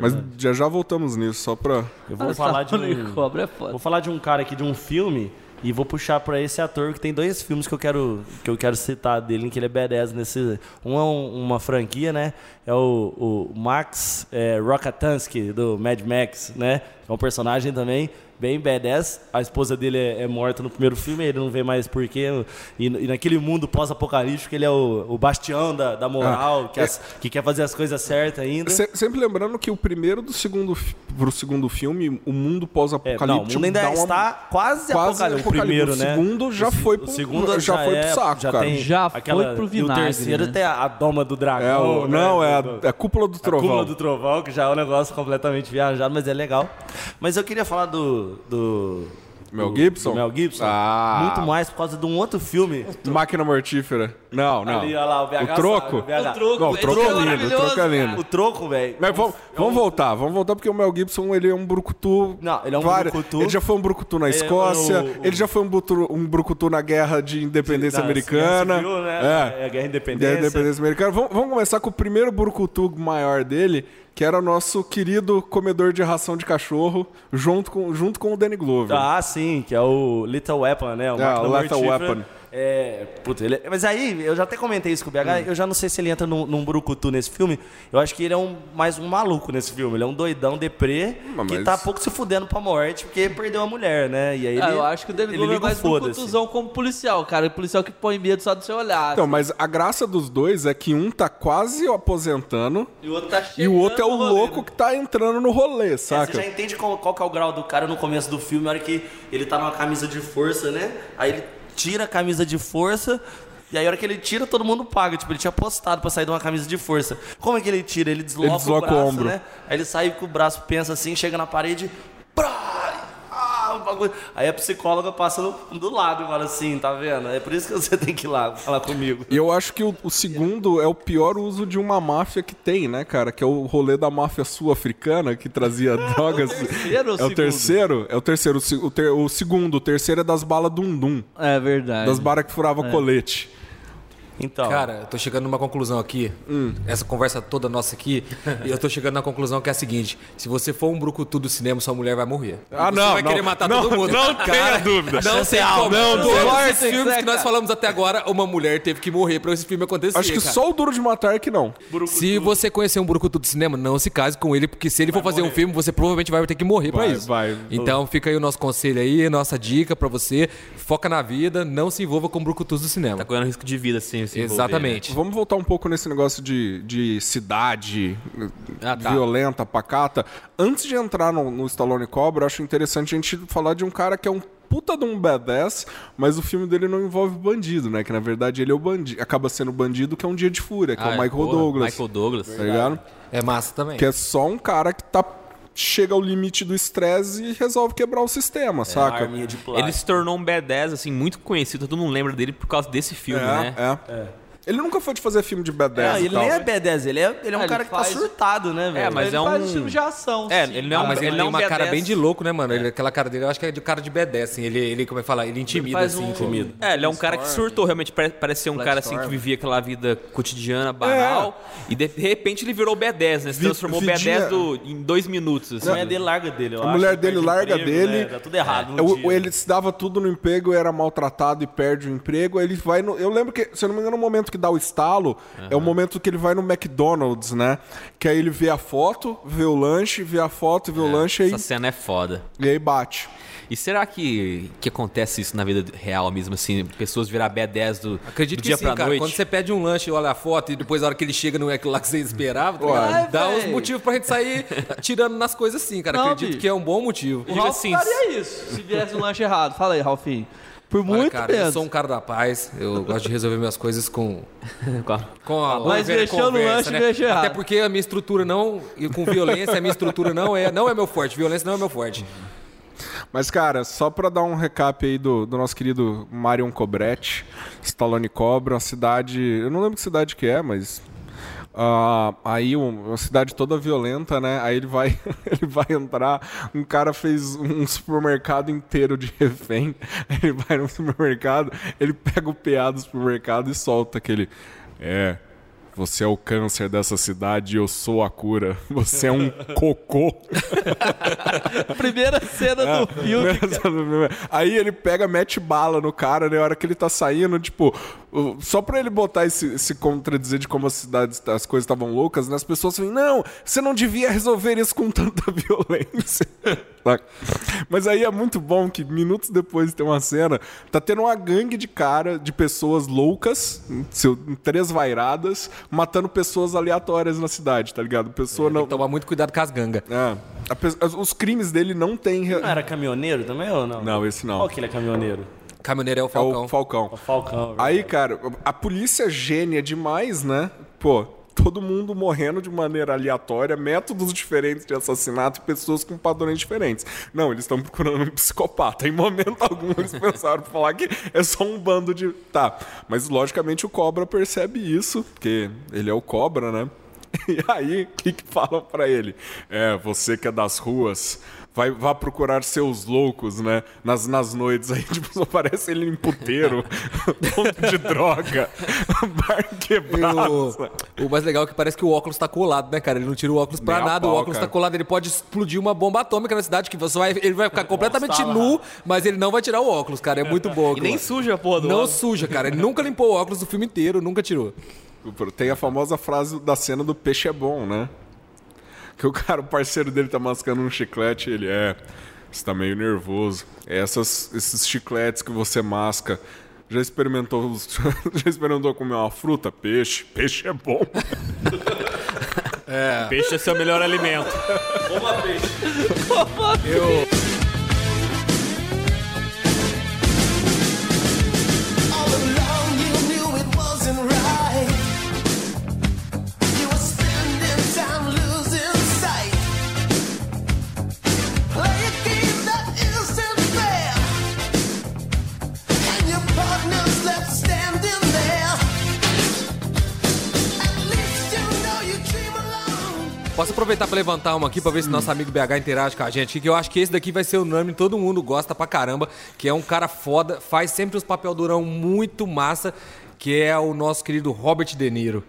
Mas já já voltamos nisso, só pra. Eu vou falar de um. Cobra é foda. Vou falar de um cara aqui de um filme E vou puxar pra esse ator que tem dois filmes que eu quero, que eu quero citar dele, que ele é badass nesse. Um é um- uma franquia, né? É o, o Max é, Rokatansky, do Mad Max, né? É um personagem também bem badass. A esposa dele é, é morta no primeiro filme, ele não vê mais porquê. E, e naquele mundo pós-apocalíptico, ele é o, o bastião da, da moral, que, as- que quer fazer as coisas certas ainda. Se- sempre lembrando que o primeiro do segundo pro segundo filme, o mundo É, não, o pós-apocalíptico mundo ainda dá uma- está quase, quase apocalíptico. O primeiro, O né? segundo já O foi o pro- segundo já foi pro saco, já cara. Tem Já aquela, foi pro E o vinagre, terceiro né? tem a, a doma do É, dragão. o- né? não, é a, é a cúpula do a trovão. cúpula do trovão, que já é um negócio completamente viajado, mas é legal. Mas eu queria falar do... do Mel Gibson? do Mel Gibson. Ah. Muito mais por causa de um outro filme. Máquina mortífera. Não, não. Ali, olha lá, o BH o troco? sabe, o BH. O troco, Não, o troco é é lindo, o troco é lindo. O troco, velho. Mas vamos, vamos voltar, vamos voltar porque o Mel Gibson ele é um brucutu. Não, ele é um várias- brucutu. Ele já foi um brucutu na Ele é Escócia, o- o- ele já foi um, brucutu, um brucutu na guerra de independência Da americana. Guerra Civil, né? É. É a Guerra Da Independência. independência americana. Vamos, vamos começar com o primeiro brucutu maior dele, que era o nosso querido comedor de ração de cachorro, junto com, junto com o Danny Glover. Ah, sim, que é o Little Weapon, né? O É, o Mortífera. Weapon. É, puta, ele, mas aí, eu já até comentei isso com o BH, eu já não sei se ele entra num, num brucutu nesse filme. Eu acho que ele é um, mais um maluco nesse filme. Ele é um doidão deprê Mas- que tá pouco se fudendo pra morte porque perdeu a mulher, né? E aí ele, Ah, eu acho que o David ele Glover é mais um como policial, cara. O policial que põe medo só do seu olhar. Então, mas a graça dos dois é que um tá quase aposentando E o outro tá e o outro é o louco né? que tá entrando no rolê, É, saca? Você já entende qual, qual que é o grau do cara no começo do filme, na hora que ele tá numa camisa de força, né? Aí ele tira a camisa de força. E aí, a hora que ele tira, todo mundo paga. Tipo, ele tinha apostado pra sair de uma camisa de força. Como é que ele tira? Ele desloca, Ele desloca o o braço, ombro. né? Aí ele sai com o braço, pensa assim, chega na parede. Brá! O bagulho. Aí a psicóloga passa no- do lado e fala assim, tá vendo? É por isso que você tem que ir lá falar comigo. E eu acho que o, o segundo é o pior uso de uma máfia que tem, né, cara? Que é o rolê da máfia sul-africana que trazia drogas. terceiro ou é o segundo? terceiro? É o terceiro. O, se- o, ter- o segundo. O terceiro é das balas Dum-Dum. É verdade. Das balas que furavam colete. Então. Cara, eu tô chegando numa conclusão aqui. Essa conversa toda nossa aqui, e eu tô chegando na conclusão que é a seguinte: se você for um brucutu do cinema, sua mulher vai morrer. Ah, você não, vai não. querer matar Não, todo mundo. não tenha dúvida. Não alta. como. Não, Todos não vai os filmes que que nós falamos até agora, uma mulher teve que morrer pra esse filme acontecer. Acho que cara. só o Duro de Matar que não. Se você conhecer um brucutu do cinema, não se case com ele, porque se ele for fazer um filme, você provavelmente vai ter que morrer pra Vai, isso. vai. Então fica aí o nosso conselho aí, nossa dica pra você. Foca na vida, não se envolva com brucutus do cinema. Tá correndo risco de vida, assim. Se envolver, Exatamente. Vamos voltar um pouco nesse negócio de, de cidade Ah, tá. violenta, pacata. Antes de entrar no, no Stallone Cobra, eu acho interessante a gente falar de um cara que é um puta de um badass, mas o filme dele não envolve bandido, né? Que na verdade ele é o bandido, acaba sendo bandido, que é um dia de fúria, que é o Ah, Michael porra, Douglas. Michael Douglas. Tá ligado? É massa também. Que é só um cara que tá chega ao limite do estresse e resolve quebrar o sistema, saca? De plástico. Ele se tornou um B10, assim, muito conhecido. Todo mundo lembra dele por causa desse filme, né? é, é. Ele nunca foi de fazer filme de badass É, ele tal. nem é B10, ele é, ele é um Ah, ele cara que tá faz- surtado, né, velho? mas ele é faz um- filme de ação. É, sim. ele não é Ah, um mas ele ele não tem é um uma cara B10. bem de louco, né, mano? Ele- aquela cara dele, eu acho que é de cara de B10, assim. Ele, ele como é que fala? Ele intimida, faz assim. um- intimida. É, ele é um cara que surtou, realmente pare- parece ser um cara assim que vivia aquela vida cotidiana, banal, e de repente ele virou B10, né? Se transformou vidinha- B10 do- em dois minutos. Assim. A mulher dele larga dele, eu A acho. mulher Ele dele larga dele. né? Tá tudo errado no É, ele se dava tudo no emprego, era maltratado e perde o emprego. Aí ele vai no. Eu lembro que, se eu não me engano, o momento que dá o estalo é o momento que ele vai no McDonald's, né? Que aí ele vê a foto, vê o lanche, vê a foto, vê o lanche e, Essa cena é foda. e aí bate. E será que, que acontece isso na vida real mesmo, assim? Pessoas virar B10 do, Acredito do que dia sim, pra cara. noite? Quando você pede um lanche e olha a foto e depois a hora que ele chega não é aquilo lá que você esperava, tá Ué. dá Ai, uns motivos pra gente sair tirando nas coisas sim, cara. Não, Acredito bicho. que é um bom motivo. O Ralph assim, faria isso, se viesse um lanche errado. Fala aí, Ralfinho. Por Olha, muito cara, menos. eu sou um cara da paz, eu gosto de resolver minhas coisas com, com a Mas mexeu no lanche, né? mexeu errado. Até porque a minha estrutura não, e com violência, a minha estrutura não é, não é meu forte. Violência não é meu forte. Mas, cara, só pra dar um recap aí do, do nosso querido Marion Cobretti, Stallone Cobra, uma cidade. Eu não lembro que cidade que é, mas. Ah, aí um- uma cidade toda violenta, né? Aí ele vai, ele vai entrar. Um cara fez um supermercado inteiro de refém. Ele vai no supermercado, ele pega o PA do supermercado e solta aquele. É. você é o câncer dessa cidade e eu sou a cura. Você é um cocô. Primeira cena do filme. Aí ele pega, mete bala no cara, né? A hora que ele tá saindo, tipo, só pra ele botar esse, esse contradizer de como as cidades, as coisas estavam loucas, né? As pessoas falam, não, você não devia resolver isso com tanta violência. Mas aí é muito bom que minutos depois tem uma cena, tá tendo uma gangue de cara, de pessoas loucas, em seu- três vairadas, matando pessoas aleatórias na cidade, tá ligado? Pessoa Tem não. que tomar muito cuidado com as gangas. É. A os crimes dele não tem. re- Não era caminhoneiro também ou não? Não, esse não. Qual que ele é caminhoneiro? Caminhoneiro é o É Falcão. o Falcão. O Falcão. Aí, cara, a polícia gênia demais, né? Pô, todo mundo morrendo de maneira aleatória, métodos diferentes de assassinato e pessoas com padrões diferentes. Não, eles estão procurando um psicopata. Em momento algum eles pensaram pra falar que é só um bando de. Tá. Mas logicamente o Cobra percebe isso, porque ele é o Cobra, né? E aí, o que, que falam pra ele? É, você que é das ruas, vai, vá procurar seus loucos, né? Nas, nas noites aí, tipo, só parece ele em puteiro, ponto de droga, bar quebrado. o, o mais legal é que parece que o óculos tá colado, né, cara? Ele não tira o óculos pra Nem nada, o pau, óculos cara. tá colado. Ele pode explodir uma bomba atômica na cidade, que você vai, ele vai ficar completamente nu, mas ele não vai tirar o óculos, cara. É muito bom. E nem suja do Não óculos. suja, cara. Ele nunca limpou o óculos do filme inteiro, nunca tirou. Tem a famosa frase da cena do peixe é bom, né? Que o cara, o parceiro dele tá mascando um chiclete e ele é. Você tá meio nervoso. Essas, esses chicletes que você masca. Já experimentou, já experimentou comer uma fruta? Peixe. Peixe é bom. Peixe é seu melhor alimento. All Posso aproveitar pra levantar uma aqui pra ver se nosso amigo BH interage com a gente, que eu acho que esse daqui vai ser unânime, todo mundo gosta pra caramba, que é um cara foda, faz sempre os papel durão muito massa, que é o nosso querido Robert De Niro.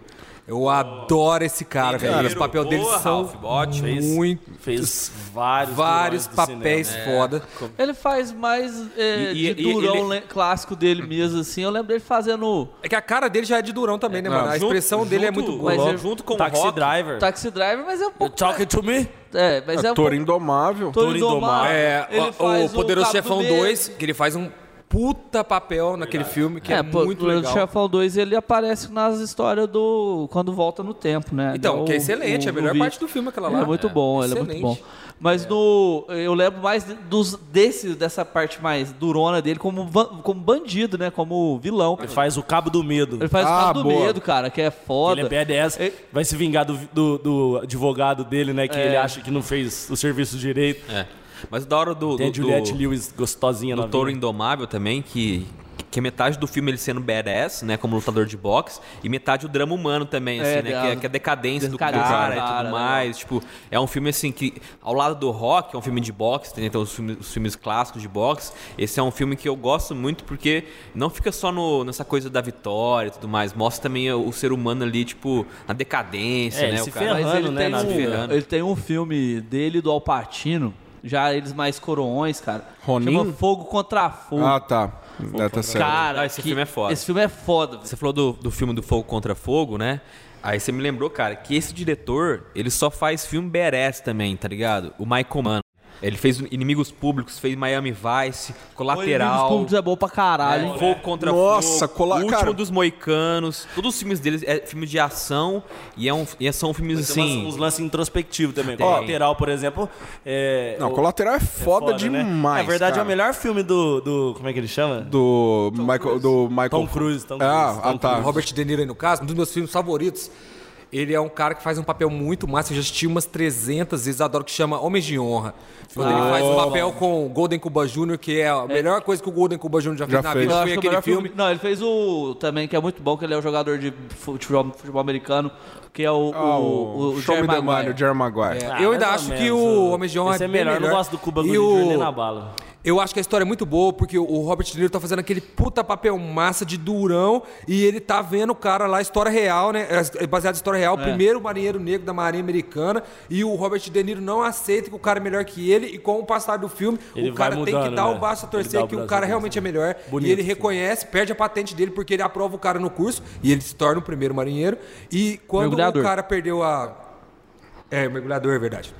Eu adoro esse cara, velho. Os papéis dele Boa, são Ralph, muito Fez vários vários papéis cinema. foda. Ele faz mais é, E- e- de e- durão ele- le- clássico dele mesmo, assim. Eu lembro dele fazendo É que a cara dele já é de durão também, né, mano? A Junto- expressão dele é junto- muito boa. Mas eu- junto com Taxi o Rock, Driver. Taxi Driver, mas é um pouco... talking to me? É, mas é um Ator pouco... indomável. Toro Toro Indomável. É, Ele o- faz o Poderoso Chefão Medo. 2, que ele faz um puta papel naquele filme, que é, pô, muito o legal. Chefão 2 ele aparece nas histórias do. Quando volta no tempo, né? Então, Dá que é o- excelente, o- é a melhor o parte do filme aquela Ele lá. é muito bom, ele é muito Excelente. bom. Mas no. Eu lembro mais dos, desse, dessa parte mais durona dele como, como bandido, né? Como vilão. Ele faz o Cabo do Medo. Ele faz o Ah, Cabo do boa. Medo, cara, que é foda. Ele é BDS, Ele- vai se vingar do, do, do advogado dele, né? Que É. ele acha que não fez o serviço direito. É. Mas o da hora do, Tem a do, Juliette do, Lewis gostosinha do na Touro vida. Indomável também, que, que é metade do filme ele sendo badass, né, como lutador de boxe, e metade o drama humano também, assim, É, né, que, é, que é a decadência do decadência do cara e cara, tudo né? mais. Tipo, é um filme assim que, ao lado do Rock, é um filme de boxe, tem então os filmes, os filmes clássicos de boxe, esse é um filme que eu gosto muito porque não fica só no, nessa coisa da vitória e tudo mais, mostra também o, o ser humano ali, tipo, na decadência, É, né, ele o cara... ferra. Mas ele né, tem, na um, ele tem um filme dele do Alpatino, já eles mais coroões, cara. Ronin? Chama Fogo contra Fogo. Ah, tá. É, tá certo. Cara, Ah, esse que- filme é foda. Esse filme é foda. Você falou do, do filme do Fogo contra Fogo, né? Aí você me lembrou, cara, que esse diretor, ele só faz filme badass também, tá ligado? O Michael Mann. Ele fez Inimigos Públicos, fez Miami Vice, O Inimigos Colateral, Públicos é bom pra caralho. é, Fogo contra Nossa, Fogo, cola- O Último cara. dos Moicanos. Todos os filmes deles é filme de ação e, é um, e são filmes Tem umas- assim... uns lances introspectivos também. Tem. Colateral, por exemplo. É, Não, o- Colateral é foda, né? demais. Na verdade, cara. é o melhor filme do, do. Como é que ele chama? Do Michael, do Michael. Tom Cruise, Tom Ah, Cruise, ah, Tom tá. O Robert De Niro aí no caso, um dos meus filmes favoritos. Ele é um cara que faz um papel muito massa. Eu já assisti umas 300 vezes. Adoro que chama Homens de Honra. Quando ele faz um papel com o Golden Cuba Jr., que é a melhor coisa que o Golden Cuba Jr. já fez Já na fez. vida, foi é aquele melhor filme. Não, ele fez o também, que é muito bom, que ele é o jogador de futebol, futebol americano, que é o, Ah, o, o, o Show Jerry Me The Maguire. Money, o Jerry Maguire. É, Ah, eu ainda ou acho que o? Homens de Honra Esse é bem melhor. Eu não gosto do Cuba Jr. nem o... na bala. Eu acho que a história é muito boa, porque o Robert De Niro tá fazendo aquele puta papel massa de durão e ele tá vendo o cara lá, história real, né? É baseado em história real, É. primeiro marinheiro negro da Marinha Americana, e o Robert De Niro não aceita que o cara é melhor que ele, e com o passar do filme, Ele o cara vai tem que mudando, dar né? o braço a torcer que o cara realmente é melhor. Bonito, e ele sim. reconhece, perde a patente dele porque ele aprova o cara no curso, e ele se torna o primeiro marinheiro. E quando o cara perdeu a. É, mergulhador, é verdade.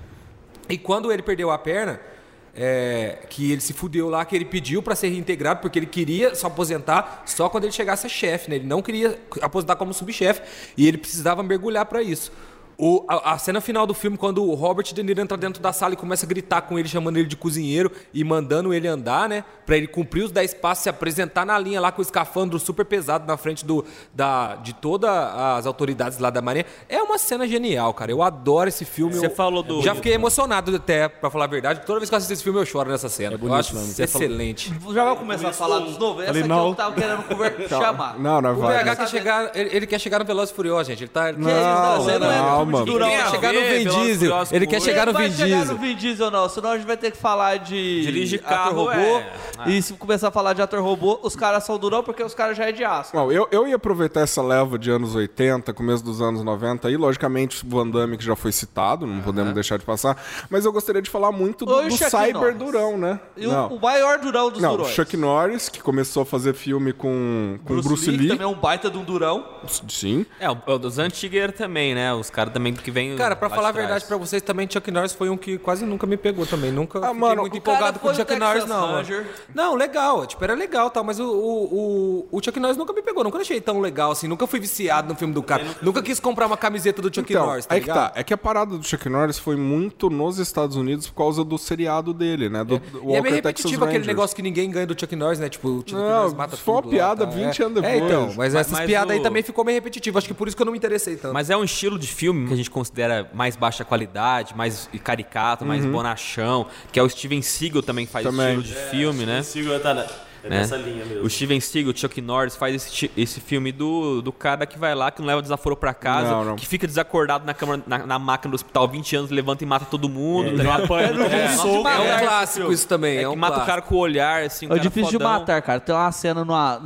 E quando ele perdeu a perna, é, que ele se fudeu lá, que ele pediu pra ser reintegrado, porque ele queria se aposentar só quando ele chegasse a chefe, né? Ele não queria aposentar como subchefe e ele precisava mergulhar pra isso. O- a, a cena final do filme, quando o Robert De Niro entra dentro da sala e começa a gritar com ele, chamando ele de cozinheiro e mandando ele andar, né? Pra ele cumprir os 10 passos, se apresentar na linha lá com o escafandro super pesado na frente do, da, de todas as autoridades lá da Marinha. É uma cena genial, cara. Eu adoro esse filme. Você Eu falou do- Já fiquei emocionado até, pra falar a verdade. Toda vez que eu assisto esse filme, eu choro nessa cena. eu acho excelente. Já vai começar a falar dos novos? Essa Falei, aqui não. eu tava querendo conver- chamar. Não, não O vai. BH quer chegar, ele, ele quer chegar no Veloz e Furioso, gente. Ele tá. Que isso, não, você não durão, Ele quer chegar no Vin Diesel. Ele quer chegar no Ele Vin vai chegar Diesel. no Vin Diesel, não. Senão a gente vai ter que falar de. Dirige carro, robô. é. E se começar a falar de ator robô, os caras são durão porque os caras já é de aço. Não, eu, eu ia aproveitar essa leva de anos 80, começo dos anos 90 aí, logicamente o Van Damme que já foi citado, não podemos deixar de passar, mas eu gostaria de falar muito do, do cyber Norris. durão, né? E o, não, o maior durão dos não durões. Chuck Norris, que começou a fazer filme com, com Bruce, Bruce, Lee, Lee, também é um baita de um durão. sim. É, o- o dos antigos também, né? Os caras também que vêm. Cara, pra lá falar a verdade pra vocês também, Chuck Norris foi um que quase nunca me pegou também. Nunca Ah, fiquei mano, muito empolgado com o foi Chuck Norris, não. Ranger. Não, legal. Tipo, era legal, tal, mas o, o, o, o Chuck Norris nunca me pegou. Nunca achei tão legal assim. Nunca fui viciado no filme do cara. Nunca quis comprar uma camiseta do Chuck Então, Norris, tá aí que ligado? tá. É que a parada do Chuck Norris foi muito nos Estados Unidos por causa do seriado dele, né? Do, do E é Walker meio Texas repetitivo aquele Rangers. negócio que ninguém ganha do Chuck Norris, né? Tipo, o Chuck Não, Norris mata foi uma tudo lá, piada tá? 20 É. anos É, depois. então. Mas essas mas piadas aí o- também ficou meio repetitivo. Acho que por isso que eu não me interessei tanto. Mas é um estilo de filme que a gente considera mais baixa qualidade, mais caricato, mais bonachão, que é o Steven Seagal também faz Também. estilo de filme, né? Sigo tá na, é né? nessa linha mesmo. O Steven Seagal, o Chuck Norris faz esse, esse filme do, do cara que vai lá, que não leva desaforo pra casa, Não, não. que fica desacordado na, cama, na, na máquina do hospital 20 anos, levanta e mata todo mundo. tá Não ligado? apanha, É, um soco. É um É, clássico isso também. É, É, que um mata o cara com o olhar, assim, um É cara difícil de fodão. matar, cara. Tem uma cena no,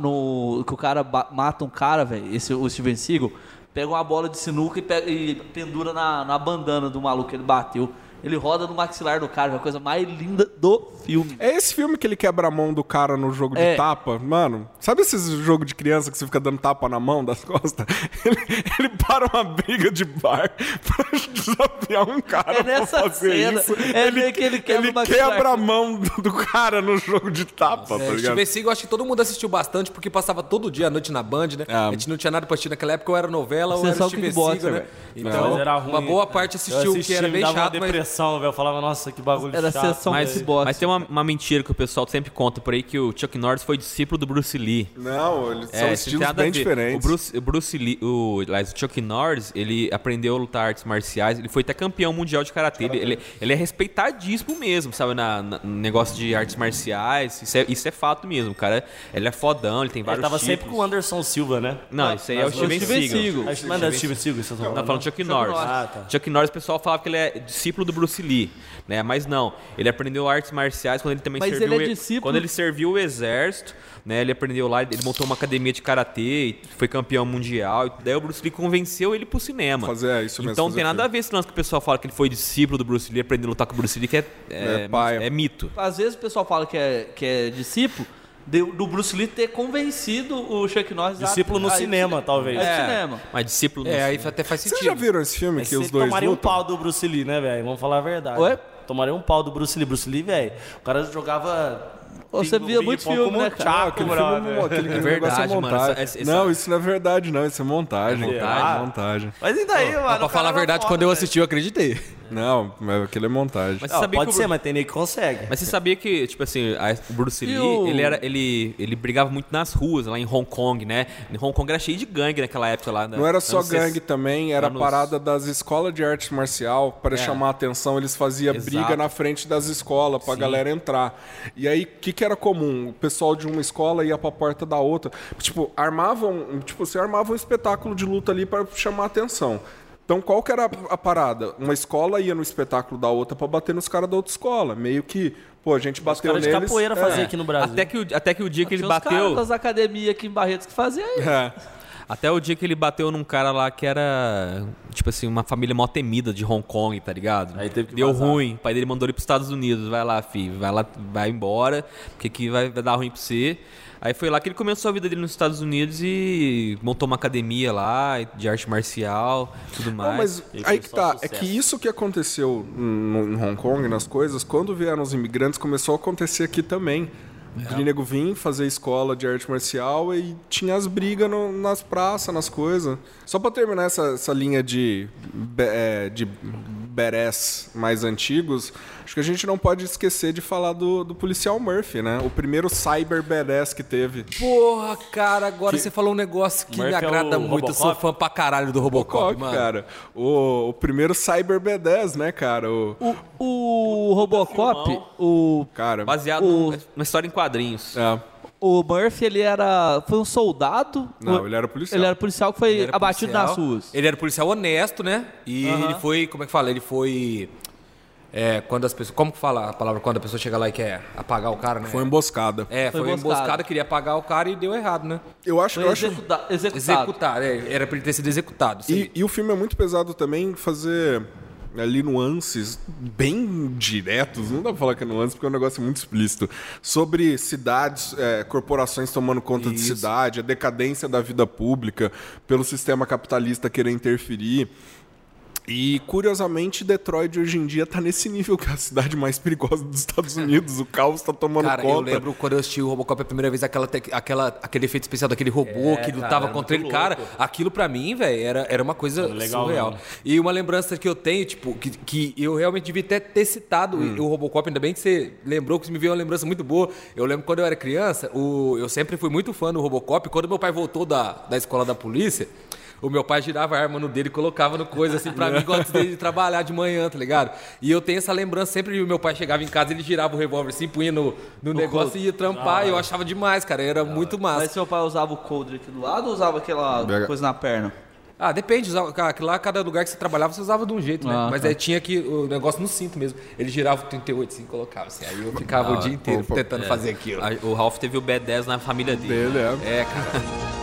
no que o cara mata um cara, velho, esse o Steven Seagal, pega uma bola de sinuca e, pega- e pendura na, na bandana do maluco que ele bateu. Ele roda no maxilar do cara, é a coisa mais linda do filme. É esse filme que ele quebra a mão do cara no jogo de É. tapa? Mano, sabe esses jogo de criança que você fica dando tapa na mão das costas? Ele, ele para uma briga de bar pra desafiar um cara É nessa pra fazer cena. isso. É meio que ele quebra o maxilar. quebra a mão do, do cara no jogo de tapa, tá É, ligado? Steven Seagal, acho que todo mundo assistiu bastante, porque passava todo dia à noite na Band, né? É. A gente não tinha nada pra assistir naquela época, ou era novela, ou era Sessão Steven Kickboxer, Seagal, né? velho. Então, era uma boa parte assistiu, o que era bem chato, mas... depressão, velho. Eu falava, nossa, que bagulho Era chato. sessão Mas, Kickboxer. mas tem uma, uma mentira que o pessoal sempre conta por aí, que o Chuck Norris foi discípulo do Bruce Lee. Não, eles são É, tem estilos bem diferentes. O Bruce, o Bruce Lee, o, aliás, o Chuck Norris, ele aprendeu a lutar artes marciais, ele foi até campeão mundial de karatê. Ele, ele, ele é respeitadíssimo mesmo, sabe, na, na- no negócio de artes marciais. Isso é, isso é fato mesmo. O cara, ele é fodão, ele tem Ele vários tava títulos. sempre com o Anderson Silva, né? Não, isso aí é o Steven, Seagal. Que não é Steven Seagal, Não, falando. Chuck Norris. Norris. Ah, tá. Chuck Norris, o pessoal falava que ele é discípulo do Bruce Lee, né? Mas não, ele aprendeu artes marciais quando ele também Mas serviu ele é discípulo- quando ele serviu o exército, né? Ele aprendeu lá, ele montou uma academia de karatê, foi campeão mundial. Daí o Bruce Lee convenceu ele pro cinema. Fazer, é, isso mesmo, Então não tem nada filme. a ver esse lance que o pessoal fala que ele foi discípulo do Bruce Lee, aprendeu a lutar com o Bruce Lee, que é, é, É é mito. Às vezes o pessoal fala que é, que é discípulo do Bruce Lee ter convencido o Chuck Norris a- Discípulo no a ir pro cinema, talvez. É, É, cinema. Mas discípulo É, não- aí até faz Vocês sentido. já viram esse filme Mas que os dois tomaria um pau do Bruce Lee, né, velho? Vamos falar a verdade. Oi? Tomaria um pau do Bruce Lee. Bruce Lee, velho, o cara jogava... Você via muito filme, como né, cara? Aquele filme, aquele, aquele verdade, negócio é mano, essa- essa- Não, isso não é verdade, não. Isso é montagem. É montagem. É montagem. Mas e daí, mano? Pra falar a verdade, foda, quando eu assisti, eu acreditei. Não, mas aquilo é montagem. Mas você Não, sabia pode que o ser, Bru- mas tem nem que consegue. Mas você sabia que, tipo assim, a- o Bruce Lee, o- ele, era, ele, ele brigava muito nas ruas, lá em Hong Kong, né? Em Hong Kong era cheio de gangue naquela época lá. né? Não era só gangue também, era a anos- parada das escolas de arte marcial para É. chamar a atenção. Eles faziam Exato. briga na frente das escolas pra galera entrar. E aí, o que, que era comum? O pessoal de uma escola ia pra porta da outra. Tipo, armavam. Tipo, você armava um espetáculo de luta ali para chamar a atenção. Então, qual que era a parada? Uma escola ia no espetáculo da outra pra bater nos caras da outra escola. Meio que, pô, a gente Os bateu caras de neles... capoeira é. faziam aqui no Brasil. Até que, o, até que o dia que ele Tinha os caras bateu. das academias aqui em Barretos que faziam isso. É. Até o dia que ele bateu num cara lá que era, tipo assim, uma família mó temida de Hong Kong, tá ligado? Aí teve que Deu vazar. ruim. O pai dele mandou ele pros Estados Unidos. Vai lá, filho. Vai lá, vai embora. Porque aqui vai, vai dar ruim pra você. Aí foi lá que ele começou a vida dele nos Estados Unidos e montou uma academia lá de arte marcial, tudo mais. Não, mas aí que tá. É sucesso. que isso que aconteceu no, em Hong Kong, nas coisas, quando vieram os imigrantes, começou a acontecer aqui também. É. De nego vir fazer escola de arte marcial e tinha as brigas no- nas praças, nas coisas. Só pra terminar essa, essa linha de, é, de badass mais antigos, acho que a gente não pode esquecer de falar do, do policial Murphy, né? O primeiro cyber badass que teve. Porra, cara, agora você falou um negócio que me Murphy é agrada o muito. Eu sou Robocop? fã pra caralho do Robocop, Robocop, mano. cara. O, o primeiro cyber badass, né, cara? O, O, o Robocop, o, cara... Baseado O- numa história em quadrinhos. É. o Murphy, ele era. Foi um soldado. Não, ele era policial. Ele era policial que foi abatido policial. nas ruas. Ele era policial honesto, né? E ele foi, como é que fala? Ele foi. É, quando as pessoas. Como que fala a palavra quando a pessoa chega lá e quer apagar o cara, né? Foi emboscada. É, Foi foi, emboscada. emboscada, queria apagar o cara e deu errado, né? Eu acho, Foi eu acho executa- executado. Executar, é, era pra ele ter sido executado. E, e o filme é muito pesado também fazer ali nuances bem diretos, não dá pra falar que é nuances porque é um negócio muito explícito, sobre cidades, é, corporações tomando conta de Isso. cidade, a decadência da vida pública pelo sistema capitalista querer interferir. E, curiosamente, Detroit hoje em dia tá nesse nível que é a cidade mais perigosa dos Estados Unidos. O caos tá tomando Cara, eu conta. lembro quando eu assisti o Robocop a primeira vez, aquela, aquela, aquele efeito especial daquele robô que lutava era contra ele. muito Cara, louco. aquilo pra mim, velho, era, era uma coisa legal surreal. mesmo. E uma lembrança que eu tenho, tipo, que, que eu realmente devia até ter citado o Robocop, ainda bem que você lembrou, que me veio uma lembrança muito boa. Eu lembro quando eu era criança, o, eu sempre fui muito fã do Robocop. Quando meu pai voltou da, da escola da polícia, o meu pai girava a arma no dele e colocava no coisa assim pra mim, antes dele trabalhar de manhã, tá ligado? E eu tenho essa lembrança sempre o meu pai chegava em casa, ele girava o revólver assim, punha no, no negócio e ia trampar. e eu achava demais, cara. Era muito massa. Mas seu pai usava o coldre aqui do lado ou usava aquela Bega- coisa na perna? Ah, depende. usava- Lá, cada lugar que você trabalhava, você usava de um jeito, né? Ah, Mas tá. aí tinha que o negócio no cinto mesmo. Ele girava o 38 assim, colocava assim. Aí eu ficava o dia inteiro pô, tentando fazer aquilo. O Ralph teve o B10 na família dele. Dele, é. É, cara.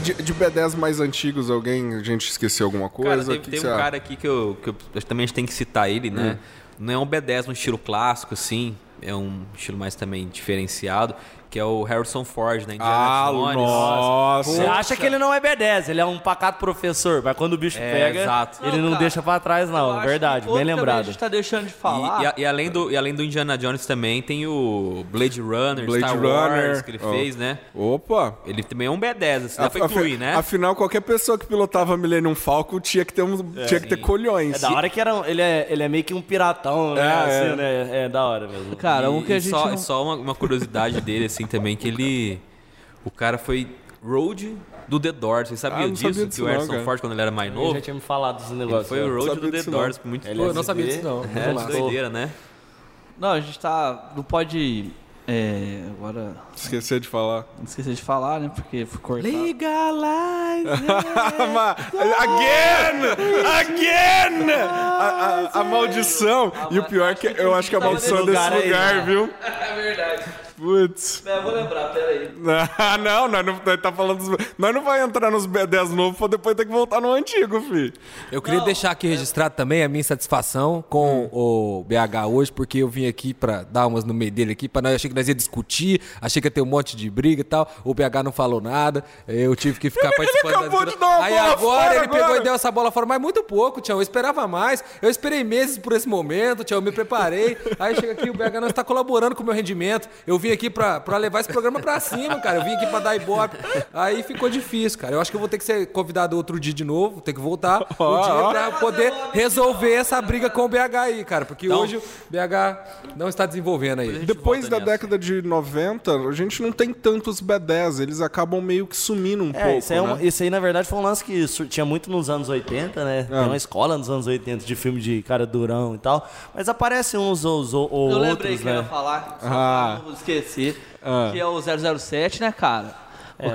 E De, de B10 mais antigos, alguém, a gente esqueceu alguma coisa? Cara, teve, Que que teve um cara aqui que eu, que eu também a gente tem que citar ele, né? Não é um B10 no estilo clássico, assim. É um estilo mais também diferenciado, que é o Harrison Ford, né? Indiana Ah, Jones. nossa! Você acha que ele não é B10, ele é um pacato professor, mas quando o bicho É, pega, exato. ele Não, não cara, deixa pra trás, não. Verdade, bem lembrado. A gente tá deixando de E, falar. e a- e além do, e além do Indiana Jones também tem o Blade Runner, Blade Star Wars, Runner. que ele Oh. fez, né? Opa! Ele também é um B10, assim, dá pra incluir, né? Afinal, qualquer pessoa que pilotava Millennium Falcon tinha que ter, um, tinha que ter colhões. É da hora que era, ele, é, ele é meio que um piratão, né? É, assim, é. né? É da hora mesmo. Cara, E- um que a e gente só, não- só uma, uma curiosidade dele, assim, também, que ele... O cara foi road do The Doors. Vocês Ah, sabiam não disso? sabia que disso o não, Harrison. Ford, quando ele era mais Ele novo, já tinha me falado desses ele negócios. foi o road do The disso não. Doors. Muito Ele Pô, eu não sabia disso, não. é, Vamos lá. doideira, né? Não, a gente tá. Não pode. É, agora. Esquecer de falar. Não esqueci de falar, né? Porque foi cortado. Ma- Again! Again! A, a- a maldição! E o pior é que eu acho que a maldição é desse lugar aí, lugar, né? viu? É verdade. Putz. É, eu vou lembrar, peraí. Ah, não, nós não, nós tá falando dos, Nós não vai entrar nos B10 novos pra depois ter que voltar no antigo, fi. Eu queria Não, deixar aqui registrado também a minha satisfação com o BH hoje, porque eu vim aqui pra dar umas no meio dele aqui, para nós achei que nós ia discutir, achei que ia ter um monte de briga e tal. O BH não falou nada, eu tive que ficar participando acabou das de dar uma Aí bola agora fora ele pegou agora. e deu essa bola fora, mas muito pouco, Tião. Eu esperava mais. Eu esperei meses por esse momento, Tião. Eu me preparei. Aí chega aqui, o BH não está colaborando com o meu rendimento. Eu vim vim aqui pra, pra levar esse programa pra cima, cara. Eu vim aqui pra dar ibope. Aí ficou difícil, cara. Eu acho que eu vou ter que ser convidado outro dia de novo, ter que voltar um Ó, dia ó. pra poder resolver essa briga com o BH aí, cara. Porque hoje o BH não está desenvolvendo aí. Depois da nessa. década de 90, a gente não tem tantos B10, eles acabam meio que sumindo um É, pouco, isso aí, é um- né? isso aí, na verdade, foi um lance que tinha muito nos anos 80, né? Tem uma escola nos anos 80 de filme de cara durão e tal. Mas aparecem uns ou, ou, ou Eu outros, lembrei que eu ia né? falar, só Ah. não esquecer, Ah. que é o 007, né, cara?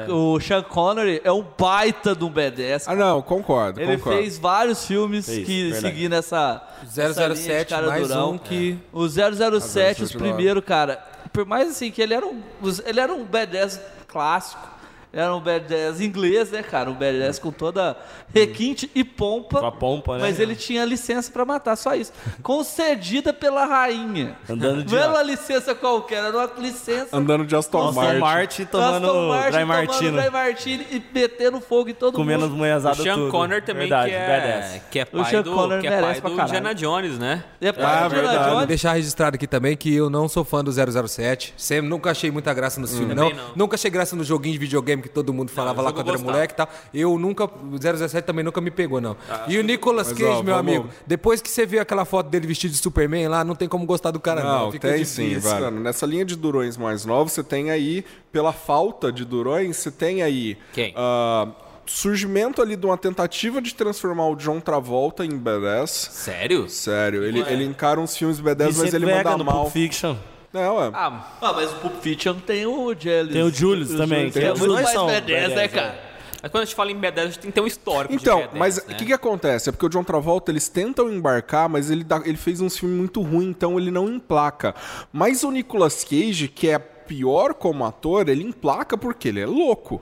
O, o Sean Connery é um baita de um B10. Ah, não, concordo, Ele concordo. fez vários filmes Fez, que verdade. seguindo essa, essa linha de 007, cara mais durão. um que... O 007, os 007 primeiros, cara, por mais assim que ele era um, ele era um B10 clássico. Era um B10 inglês, né, cara? Um B10 com toda requinte e pompa. Com a pompa, né? Mas ele tinha licença pra matar, só isso. Concedida pela rainha. Andando de- Não era uma licença qualquer, era uma licença. Andando de Aston Aston Martin. Martin tomando Aston Martin Dry tomando Martini. Dry Martini e metendo fogo em todo Comendo as mundo. O manhãzadas Sean tudo. Connery também, Verdade, que, é, badass. que é O pai Sean do, Connery que é pai pra do. Indiana Jones, né? É, Ah, verdade. Deixar registrado aqui também que eu não sou fã do 007. Sempre, nunca achei muita graça nos filmes, não. Não. Nunca achei graça no joguinho de videogame que todo mundo falava eu lá quando era moleque e tal. Eu nunca. O 007 também nunca me pegou, não. e o Nicolas Cage, ó, meu vamos- amigo, depois que você vê aquela foto dele vestido de Superman lá, não tem como gostar do cara, não. Não, Fica tem difícil. sim, velho. Nessa linha de durões mais novos, você tem aí, pela falta de durões, você tem aí... Quem? ah, surgimento ali de uma tentativa de transformar o John Travolta em badass. Sério? Sério, ele, ele encara uns filmes badass, mas Vicente ele Vega manda no mal. Pulp Fiction. Não, é. Ah, Ah, mas o Pulp Fiction tem o Julius. Tem o Julius também, Que é muito mais são B10, né, B10, cara? mas quando a gente fala em B10, a gente tem que ter um histórico Então, de B10, mas o né? que, que acontece? É porque o John Travolta, eles tentam embarcar, mas ele, dá- ele fez uns filmes muito ruins, então ele não emplaca. Mas o Nicolas Cage, que é pior como ator, ele emplaca porque ele é louco.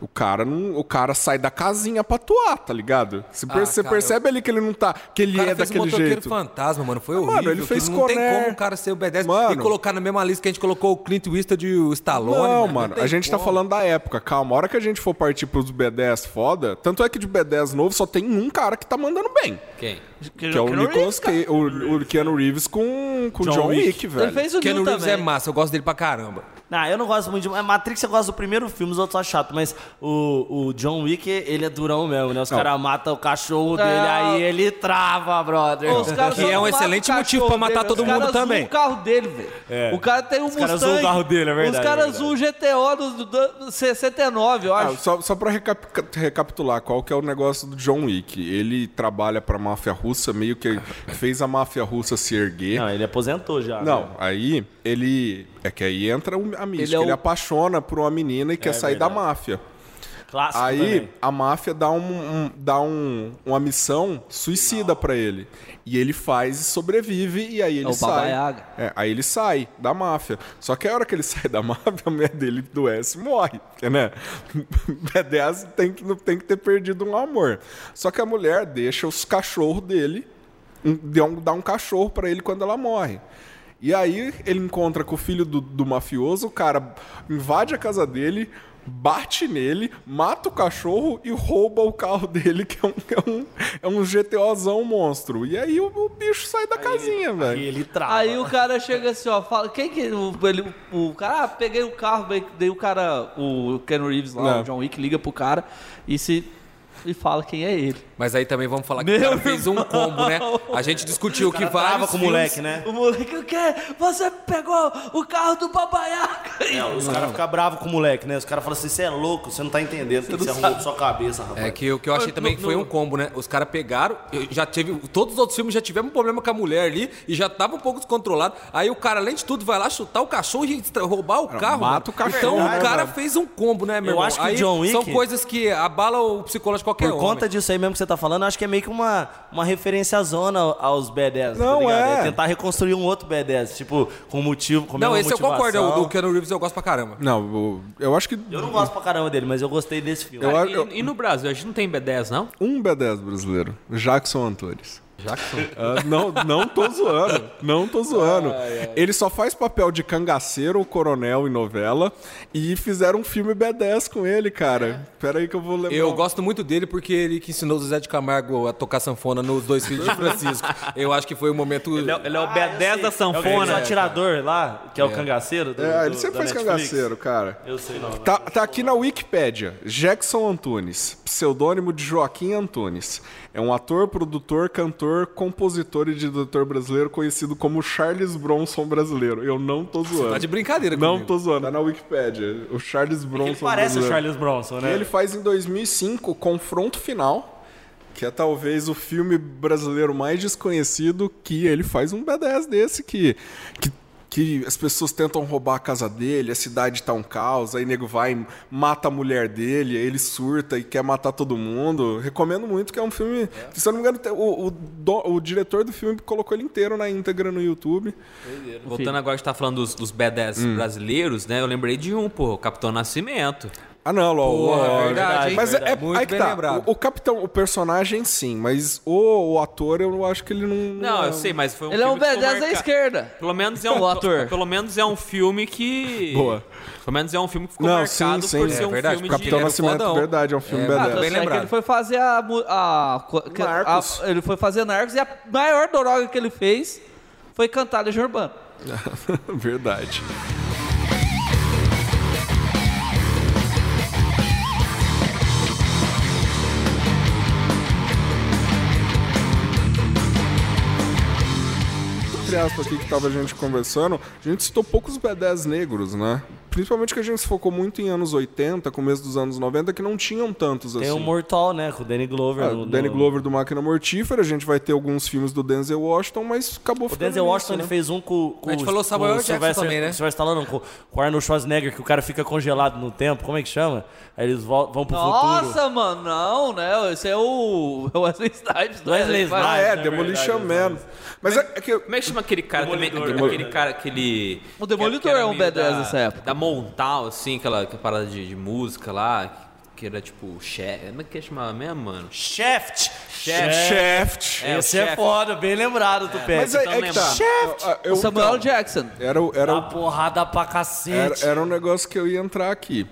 O cara, não, o cara sai da casinha pra atuar, tá ligado? Você, per- Ah, você cara, percebe ali que ele não tá. que ele O cara é daquele motoqueiro jeito. fantasma, mano. Foi Mano, horrível. ele que fez Não tem Conner. como o cara ser o B10 e Mano. colocar na mesma lista que a gente colocou o Clint Eastwood e o Stallone. Não, não mano, tem a gente tá como. falando da época. Calma, a hora que a gente for partir pros B10 foda, tanto é que de B10 novo só tem um cara que tá mandando bem. Quem? Que é o Nicolas Cage, o, o Keanu Reeves com, com o John, Wick, velho. Ele fez o Keanu Reeves também. é massa, eu gosto dele pra caramba. Não, eu não gosto muito de. Matrix eu gosto do primeiro filme, os outros são chato, mas o, o John Wick, ele é durão mesmo, né? Os caras matam o cachorro dele, Ah. aí ele trava, brother. Os caras Que só é um não matam excelente o motivo cachorro pra matar dele, todo os mundo caras zoam também. o carro dele, velho. O cara tem um caras Mustang. zoam o carro dele, é verdade, Os caras é verdade. zoam o GTO do, do, do 69, eu Ah, acho. só só pra recap- recapitular, qual que é o negócio do John Wick? Ele trabalha pra máfia russa, meio que fez a máfia russa se erguer. Não, ele aposentou já. Não, né? aí ele. É que aí entra o- a mística. é Ele, apaixona por uma menina e quer sair da máfia. Clássico Aí também. a máfia dá, um, um- dá um, uma missão suicida pra ele. E ele faz e sobrevive, e aí ele o sai. É, aí ele sai da máfia. Só que a hora que ele sai da máfia, a mulher dele doece e morre. Porque, né? B10 tem que, não tem que ter perdido um amor. Só que a mulher deixa os cachorros dele, um- dá um, dá um cachorro pra ele quando ela morre. E aí ele encontra com o filho do, do mafioso, o cara invade a casa dele, bate nele, mata o cachorro e rouba o carro dele, que é um, é um, é um GTOzão monstro. E aí o, o bicho sai da casinha, Aí velho. ele trava. Aí o cara chega assim, ó, fala, quem que o, ele, o cara, ah, peguei o carro, daí- daí o cara, o Ken Reeves lá, Não. o John Wick liga pro cara e se e fala quem é ele. Mas aí também vamos falar que Meu o cara fez um combo, né? A gente discutiu que vários com o moleque, né? O moleque, o quê? Você pegou o carro do babaiaca. É, os caras ficam bravos com o moleque, né? Os caras falam assim, você é louco, você não tá entendendo o que você arrumou pra sua cabeça, rapaz. É que o que eu achei também que foi um combo, né? Os caras pegaram, eu já teve, todos os outros filmes já tivemos um problema com a mulher ali e já tava um pouco descontrolado. Aí o cara, além de tudo, vai lá chutar o cachorro e roubar o carro. mata o cachorro, Então o cara fez um combo, né, meu Eu irmão? acho que o Aí John Wick- São coisas que abalam o psicológico qualquer Por homem. conta disso aí mesmo que você tá falando, eu acho que é meio que uma, uma referência zona aos B10. Não, tá ligado? é. tentar reconstruir um outro B10, tipo, com motivo, com Não, esse eu concordo. O motivação. do Keanu Reeves eu gosto pra caramba. Não, o- eu acho que Eu não gosto pra caramba dele, mas eu gostei desse filme. Eu- Cara, e, e no Brasil, a gente não tem B10, não? um B10 brasileiro, Jackson Antunes. Jackson. Ah, não, não tô zoando. Não tô zoando. Ele só faz papel de cangaceiro ou coronel em novela. E fizeram um filme B10 com ele, cara. Pera aí que eu vou lembrar. Eu gosto muito dele porque ele que ensinou o Zé de Camargo a tocar sanfona nos dois filhos de Francisco. Eu acho que foi o momento. Ele é, ele é o Ah, B10 da É o sanfona. atirador lá, que é o cangaceiro. Do, É, ele do- sempre faz Netflix. cangaceiro, cara. Eu sei não. Tá, tá aqui na Wikipédia. Jackson Antunes, pseudônimo de Joaquim Antunes. É um ator, produtor, cantor, compositor e diretor brasileiro conhecido como Charles Bronson brasileiro. Eu não tô zoando. Tá de brincadeira Não comigo. tô zoando, tá na Wikipédia. O Charles Bronson Ele parece o brasileiro. Charles Bronson, né? Ele faz em 2005 Confronto Final, que é talvez o filme brasileiro mais desconhecido, que ele faz um B10 desse que, que, que as pessoas tentam roubar a casa dele, a cidade tá um caos, aí nego vai, mata a mulher dele, aí ele surta e quer matar todo mundo. Recomendo muito que é um filme, se eu não me engano, o, o, do- o diretor do filme colocou ele inteiro na íntegra no YouTube. Voltando agora, a gente tá falando dos, dos B10 Hum. brasileiros, né? Eu lembrei de um, pô, o Capitão Nascimento. Ah, não, Ló, Pô, lógico. verdade? Mas é, é Muito aí que bem tá. lembrado. O, o capitão, o personagem, sim, mas o, o ator, eu acho que ele não. Não, é- eu sei, mas foi um Ele é um B10 da marca- esquerda. Pelo menos é um O ator. Pelo menos é um filme que. Boa. Pelo menos é um filme que ficou Não, marcado sim, sim, por é ser um verdade, filme o Capitão de. Nascimento, fodão. verdade, é um filme É, B10. Ah, bem é lembrado. ele foi fazer a, a, Narcos. a- Ele foi fazer Narcos e a maior droga que ele fez foi cantar Legião Urbana. verdade. Aspas aqui que tava a gente conversando, a gente citou poucos B10 negros, né? Principalmente que a gente se focou muito em anos 80, começo dos anos 90, que não tinham tantos assim. Tem o Mortal, né? Com o Danny Glover. Ah, no- o Danny no- Glover do Máquina Mortífera, a gente vai ter alguns filmes do Denzel Washington, mas acabou O ficando Denzel nisso, Washington né? ele fez um com, com A gente o- falou Samuel o Jackson Sylvester- também, né? Sylvester Stallone, não, com, com o Arnold Schwarzenegger, que o cara fica congelado no tempo. Como é que chama? Aí eles vão pro futuro. Nossa, mano, não, né? Esse é o é o Wesley Snipes. né? Wesley faz- Ah, é, é Demolition Man. Mas é, é que. Como é que chama aquele cara. Aquele cara, aquele. O Demolidor é um meio B10 da- dessa época. Da Montal, assim, aquela, aquela parada de, de música lá, que era tipo. Chefe. Como é que chamava mesmo, mano? Shaft! Shaft. É, Esse é foda, bem lembrado, tu Mas pega. é, é que tá. lembra. Eu- eu- O Samuel então, Jackson. Era, o- era, Dá o- porrada pra era, cacete. era um negócio que eu ia entrar aqui.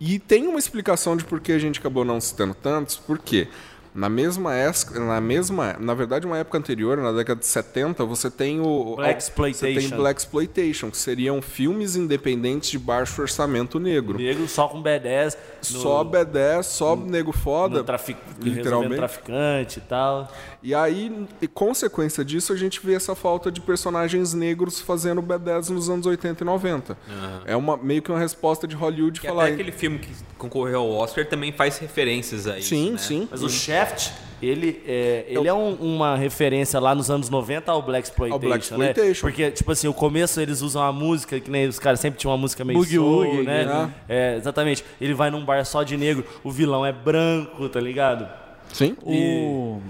E tem uma explicação de por que a gente acabou não citando tantos, porque na mesma época, na mesma, na verdade, uma época anterior, na década de 70, você tem o Black Você tem Exploitation. Black Exploitation, que seriam filmes independentes de baixo orçamento negro. Negro só com B10. no- Só B10, só nego foda, no trafic... literalmente. traficante e tal. E aí, e consequência disso, a gente vê essa falta de personagens negros fazendo B10 nos anos 80 e 90. É uma, meio que uma resposta de Hollywood Que falar. até aquele filme que concorreu ao Oscar também faz referências a isso. Sim, né? sim. Mas o Shaft, ele é, ele é um- uma referência lá nos anos 90 ao Black Exploitation, Ao Black né? Porque, tipo assim, o começo eles usam a música, que nem os caras sempre tinham uma música meio Boogie soul, Woogie, né? É, exatamente. Ele vai num bar só de negro, o vilão é branco, tá ligado? Sim. O...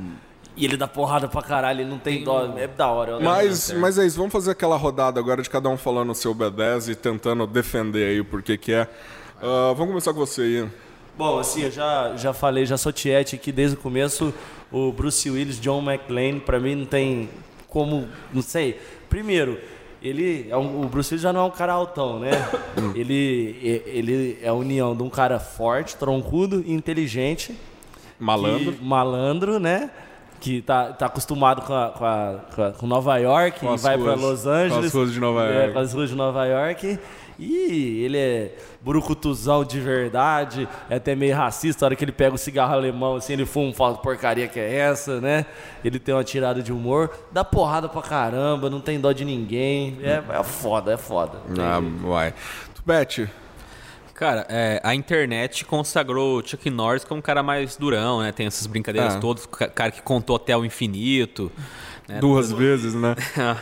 E ele dá porrada pra caralho, ele não tem dó. É da hora. Mas, mas é isso, vamos fazer aquela rodada agora de cada um falando o seu B10 e tentando defender aí o porquê que é. Ah, vamos começar com você, Ian. Bom, assim, eu já, já falei, já sou tiete aqui desde o começo. O Bruce Willis, John McClane, pra mim não tem como, não sei. Primeiro, ele é um- o Bruce Willis já não é um cara altão, né? ele, ele é a união de um cara forte, troncudo e inteligente. Malandro. que- malandro, né? Que tá, tá acostumado com, a, com, a- com com Nova York Com e vai pra ruas- Los com Angeles. as ruas de Nova É, York. com as ruas de Nova York. E ele é brucutuzão de verdade, é até meio racista. A hora que ele pega o cigarro alemão, assim, ele fuma, fala que porcaria que é essa, né? Ele tem uma tirada de humor, dá porrada pra caramba, não tem dó de ninguém. É, é foda, é foda. Ah, vai. Tubete, Cara, é, a internet consagrou o Chuck Norris como um cara mais durão, né? Tem essas brincadeiras Ah. todas, cara que contou até o infinito. Né? duas vezes, né?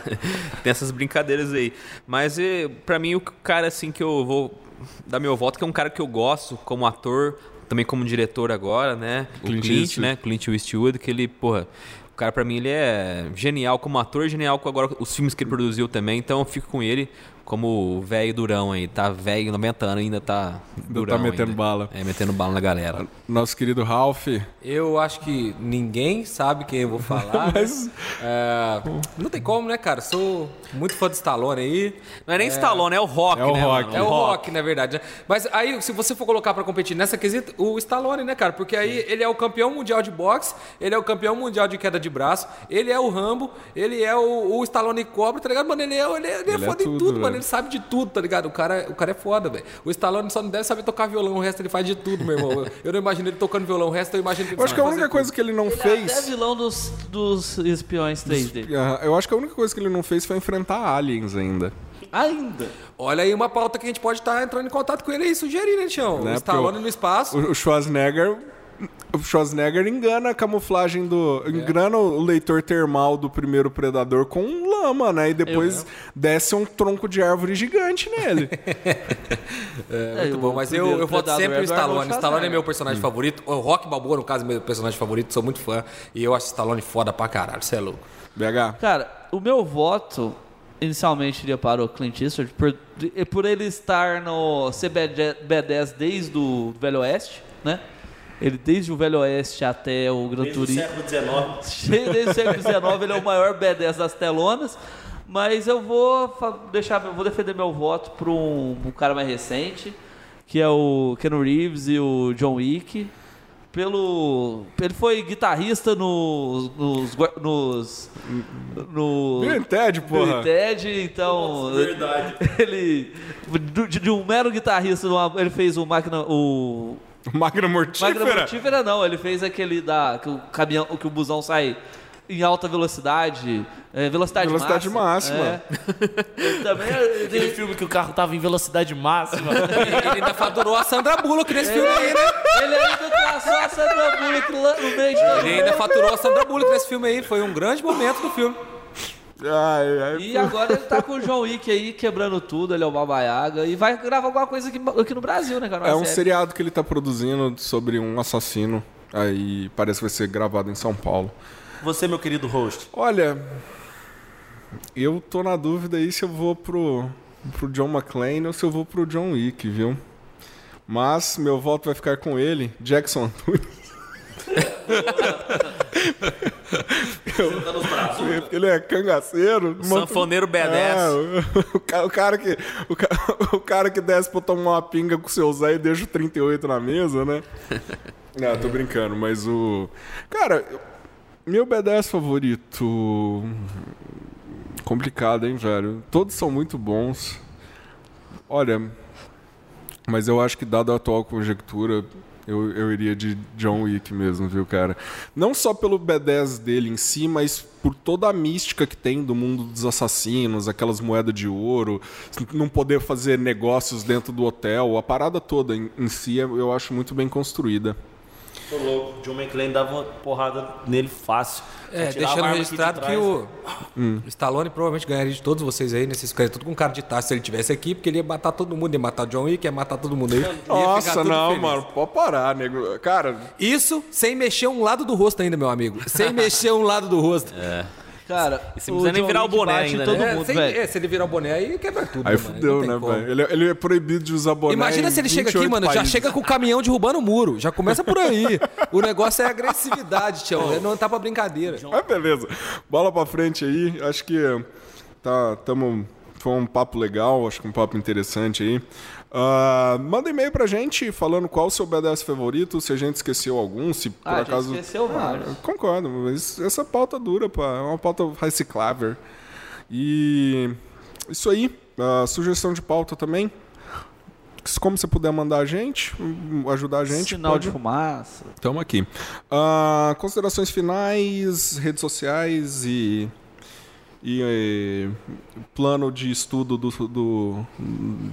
Tem essas brincadeiras aí. Mas eh, pra mim, o cara assim que eu vou dar meu voto, que é um cara que eu gosto como ator, também como diretor agora, né? O Clint Clint, Eastwood. né? Clint Eastwood, que ele, porra, o cara pra mim ele é genial como ator, genial com agora os filmes que ele produziu também, então eu fico com ele como o velho durão aí. Tá velho, 90 anos, ainda tá durão metendo ainda. bala. É, metendo bala na galera. Nosso querido Ralph. Eu acho que ninguém sabe quem eu vou falar. né? Mas- É, não tem como, né, cara? Sou muito fã do Stallone aí. Não é nem Stallone, é o Rock, É o né? Rock. mano? É o rock, na verdade. Mas aí, se você for colocar pra competir nessa quesita, o Stallone, né, cara? Porque aí ele é o campeão mundial de boxe, ele é o campeão mundial de queda de braço, ele é o Rambo, ele é o, o Stallone Cobra, tá ligado? Mano, ele é, ele é, ele é Ele é foda em tudo, tudo, velho. Mano. Ele sabe de tudo, tá ligado? O cara, o cara é foda, velho. O Stallone só não deve saber tocar violão, o resto ele faz de tudo, meu irmão. Eu não imagino ele tocando violão, o resto eu imagino que ele Eu acho que a única coisa que ele não Ele é até fez. vilão dos, dos espiões 3D. Aham, Eu acho que a única coisa que ele não fez foi enfrentar aliens ainda. Ainda. tudo. Olha aí uma pauta que a gente pode estar entrando em contato com ele aí, sugerir, né, Tião? Né? O Stallone Porque no espaço. O Schwarzenegger. O Schwarzenegger engana a camuflagem do. Engana o leitor termal do primeiro predador com um lama, né? E depois desce um tronco de árvore gigante nele. É, muito o bom, mas eu, eu voto Predador sempre é o do Stallone. Arnold Stallone é meu personagem favorito. O Rock Balboa, no caso, é meu personagem favorito. Sou muito fã. E eu acho Stallone foda pra caralho. Você é louco. BH. Cara, o meu voto inicialmente iria para o Clint Eastwood por, por ele estar no CB10 desde o Velho Oeste, né? Ele desde o Velho Oeste até o Gran Turismo. século XIX. Desde o século XIX ele é o maior B10 das telonas. Mas eu vou deixar, eu vou defender meu voto para um, um cara mais recente, que é o Ken Reeves e o John Wick. Pelo, ele foi guitarrista nos, nos, nos no Bill and Ted, Bill porra. and Ted, então verdade. ele de, de um mero guitarrista, ele fez o máquina o Máquina Máquina mortífera. mortífera não, ele fez aquele da que o caminhão, que o busão sai em alta velocidade, é, velocidade, Velocidade máxima. máxima. É. Ele também Aquele ele, filme que o carro tava em velocidade máxima. Ele ainda faturou a Sandra Bullock nesse filme aí, né? ele ainda traçou a Sandra Bullock no meio de Ele ainda faturou a Sandra Bullock nesse filme aí. Foi um grande momento do filme. Ai, ai, E agora ele tá com o John Wick aí quebrando tudo, ele é o Baba Yaga e vai gravar alguma coisa aqui, aqui no Brasil, né, cara? É um série. seriado que ele tá produzindo sobre um assassino. Aí parece que vai ser gravado em São Paulo. Você, meu querido host. Olha, eu tô na dúvida aí se eu vou pro, pro John McClane ou se eu vou pro John Wick, viu? Mas meu voto vai ficar com ele, Jackson Antunes. Eu- Ele é cangaceiro. Sanfoneiro B10. É, o, o ca- o cara que, o, ca- o cara que desce pra tomar uma pinga com o seu Zé e deixa o 38 na mesa, né? Não, tô brincando, mas o. Cara, meu B10 favorito. Complicado, hein, velho? Todos são muito bons. Olha, mas eu acho que, dada a atual conjectura, eu, eu iria de John Wick mesmo, viu, cara? Não só pelo B10 dele em si, mas por toda a mística que tem do mundo dos assassinos, aquelas moedas de ouro, não poder fazer negócios dentro do hotel, a parada toda em, em si eu acho muito bem construída. Tô louco. John McClane dava uma porrada nele fácil. É, deixando registrado de que o o Stallone provavelmente ganharia de todos vocês aí, nesses caras, tudo com cara de taça se ele tivesse aqui, porque ele ia matar todo mundo, ia matar o John Wick, ia matar todo mundo aí. Nossa, não, feliz. mano, pode parar, nego. Cara, Isso sem mexer um lado do rosto ainda, meu amigo. Sem mexer um lado do rosto. Cara, E você não precisa nem virar o boné ainda, todo né? É, mundo, sem- velho. é, se ele virar o boné aí quebra tudo. aí mano, fudeu, né, velho? Ele, ele é proibido de usar boné. Imagina em se ele chega aqui, 28 mano, já países. chega com o caminhão derrubando o muro. Já começa por aí. o negócio é agressividade, tio. Não tá pra brincadeira. Mas beleza. Bola pra frente aí. Acho que tá, tamo, foi um papo legal, acho que um papo interessante aí. Ah, manda e-mail pra gente falando qual o seu BDS favorito, se a gente esqueceu algum, se por Ah, a gente acaso. esqueceu vários. Eu concordo, mas essa pauta dura, pá. É uma pauta reciclável. E isso aí. ah, sugestão de pauta também. Como você puder mandar a gente, hum, ajudar a gente. Sinal pode... de fumaça. Estamos aqui. Ah, considerações finais, redes sociais e, e, eh, plano de estudo do, do-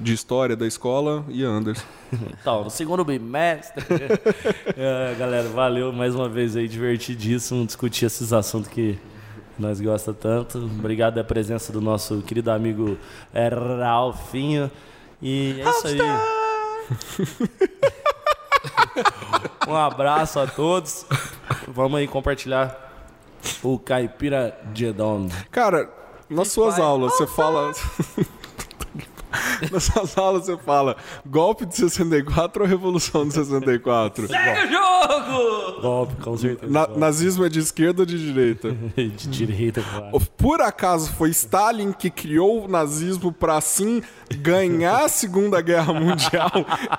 de história da escola e Anderson. Então, no segundo bimestre. É, galera, valeu mais uma vez aí, divertidíssimo discutir esses assuntos que nós gosta tanto. Obrigado pela presença do nosso querido amigo é, Ralfinho. E é isso aí. um abraço a todos. Vamos aí compartilhar o Caipira Jedon. Cara, nas suas aulas, você fala. na sua sala você fala golpe de 64 ou revolução de 64? Segue o jogo! Golpe, com certeza. Na- nazismo é de esquerda ou de direita? De direita, claro. Por acaso foi Stalin que criou o nazismo pra assim ganhar a Segunda Guerra Mundial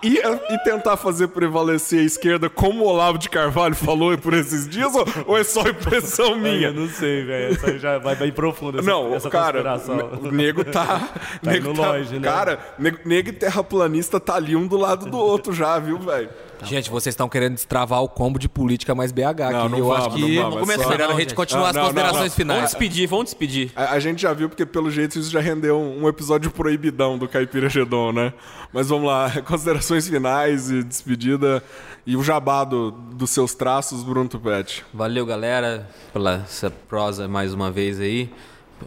e, e tentar fazer prevalecer a esquerda, como o Olavo de Carvalho falou por esses dias, ou, ou é só impressão minha? Eu não sei, velho. Essa já vai bem profunda. Essa, Não, essa cara, o nego tá. nego indo longe, né? Cara, nego, nego e terraplanista tá ali um do lado do outro já, viu, velho? Gente, vocês estão querendo destravar o combo de política mais BH aqui. Não, não Eu vamos, acho que não vamos, é começar esperando a Não, gente continuar Ah, as não, não, considerações não. Vamos finais. despedir, vamos despedir. A, a gente já viu porque, pelo jeito, isso já rendeu um, um episódio proibidão do Caipira Gedon, né? Mas vamos lá, considerações finais e despedida. E o jabá do- dos seus traços, Bruno Tupete. Valeu, galera, pela essa prosa mais uma vez aí.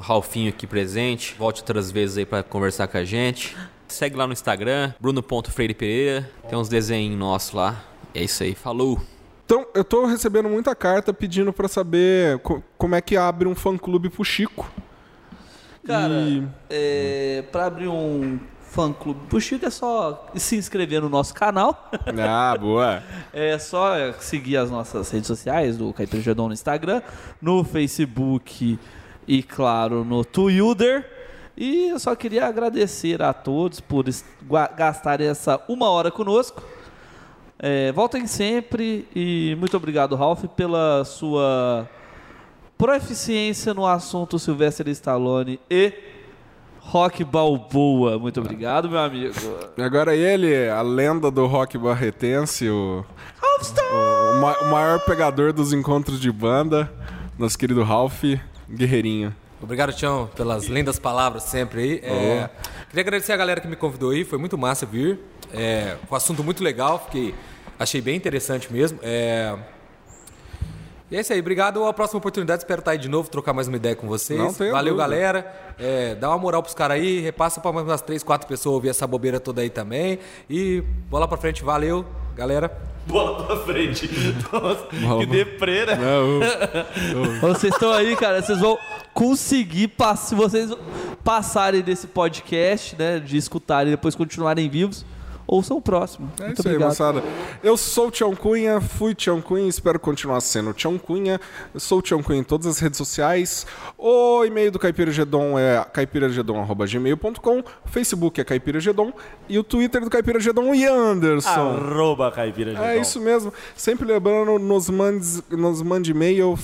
Ralfinho aqui presente. Volte outras vezes aí pra conversar com a gente. Segue lá no Instagram, bruno.freire Pereira. Tem uns desenhos nossos lá. É isso aí, falou! Então, eu tô recebendo muita carta pedindo pra saber co- como é que abre um fã-clube pro Chico. Cara, E- é, pra abrir um fã clube pro Chico é só se inscrever no nosso canal. Ah, boa. É só seguir as nossas redes sociais, do Caipira Gedon no Instagram, no Facebook e, claro, no Twitter. E eu só queria agradecer a todos por gastarem essa uma hora conosco. É, voltem sempre e muito obrigado, Ralph, pela sua proficiência no assunto Sylvester Stallone e Rock Balboa. Muito obrigado, meu amigo. E agora ele, a lenda do rock barretense, o, o, o maior pegador dos encontros de banda, nosso querido Ralph Guerreirinho. Obrigado, Tião, pelas lindas palavras sempre aí. É, queria agradecer a galera que me convidou aí, foi muito massa vir. É, foi um assunto muito legal, fiquei, achei bem interessante mesmo. É, e é isso aí, obrigado. A próxima oportunidade, espero estar aí de novo, trocar mais uma ideia com vocês. Não tenho Valeu, dúvida. galera. É, dá uma moral pros caras aí, repassa pra mais umas três, quatro pessoas ouvir essa bobeira toda aí também. E bola pra frente, valeu, galera. Bola pra frente. Nossa, que deprê, né? Vocês estão aí, cara, vocês vão conseguir, pass- se vocês passarem desse podcast, né, de escutarem e depois continuarem vivos, ouçam o próximo. É Muito isso aí, obrigado. moçada. Eu sou o Tião Cunha, fui Tião Cunha, espero continuar sendo o Tião Cunha. Eu sou o Tião Cunha em todas as redes sociais. O e-mail do Caipira Gedon é caipiragedon.gmail.com, o Facebook é Caipira Gedon e o Twitter do Caipira Gedon, o Ian Anderson. Arroba caipira É isso mesmo. Sempre lembrando, nos mande, nos mande e-mail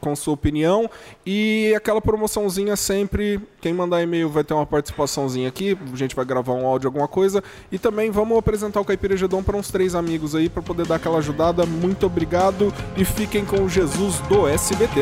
com sua opinião. E aquela promoçãozinha sempre. Quem mandar e-mail vai ter uma participaçãozinha aqui. A gente vai gravar um áudio, alguma coisa. E também vamos apresentar o Caipira Gedon para uns três amigos aí para poder dar aquela ajudada. Muito obrigado e fiquem com o Jesus do SBT.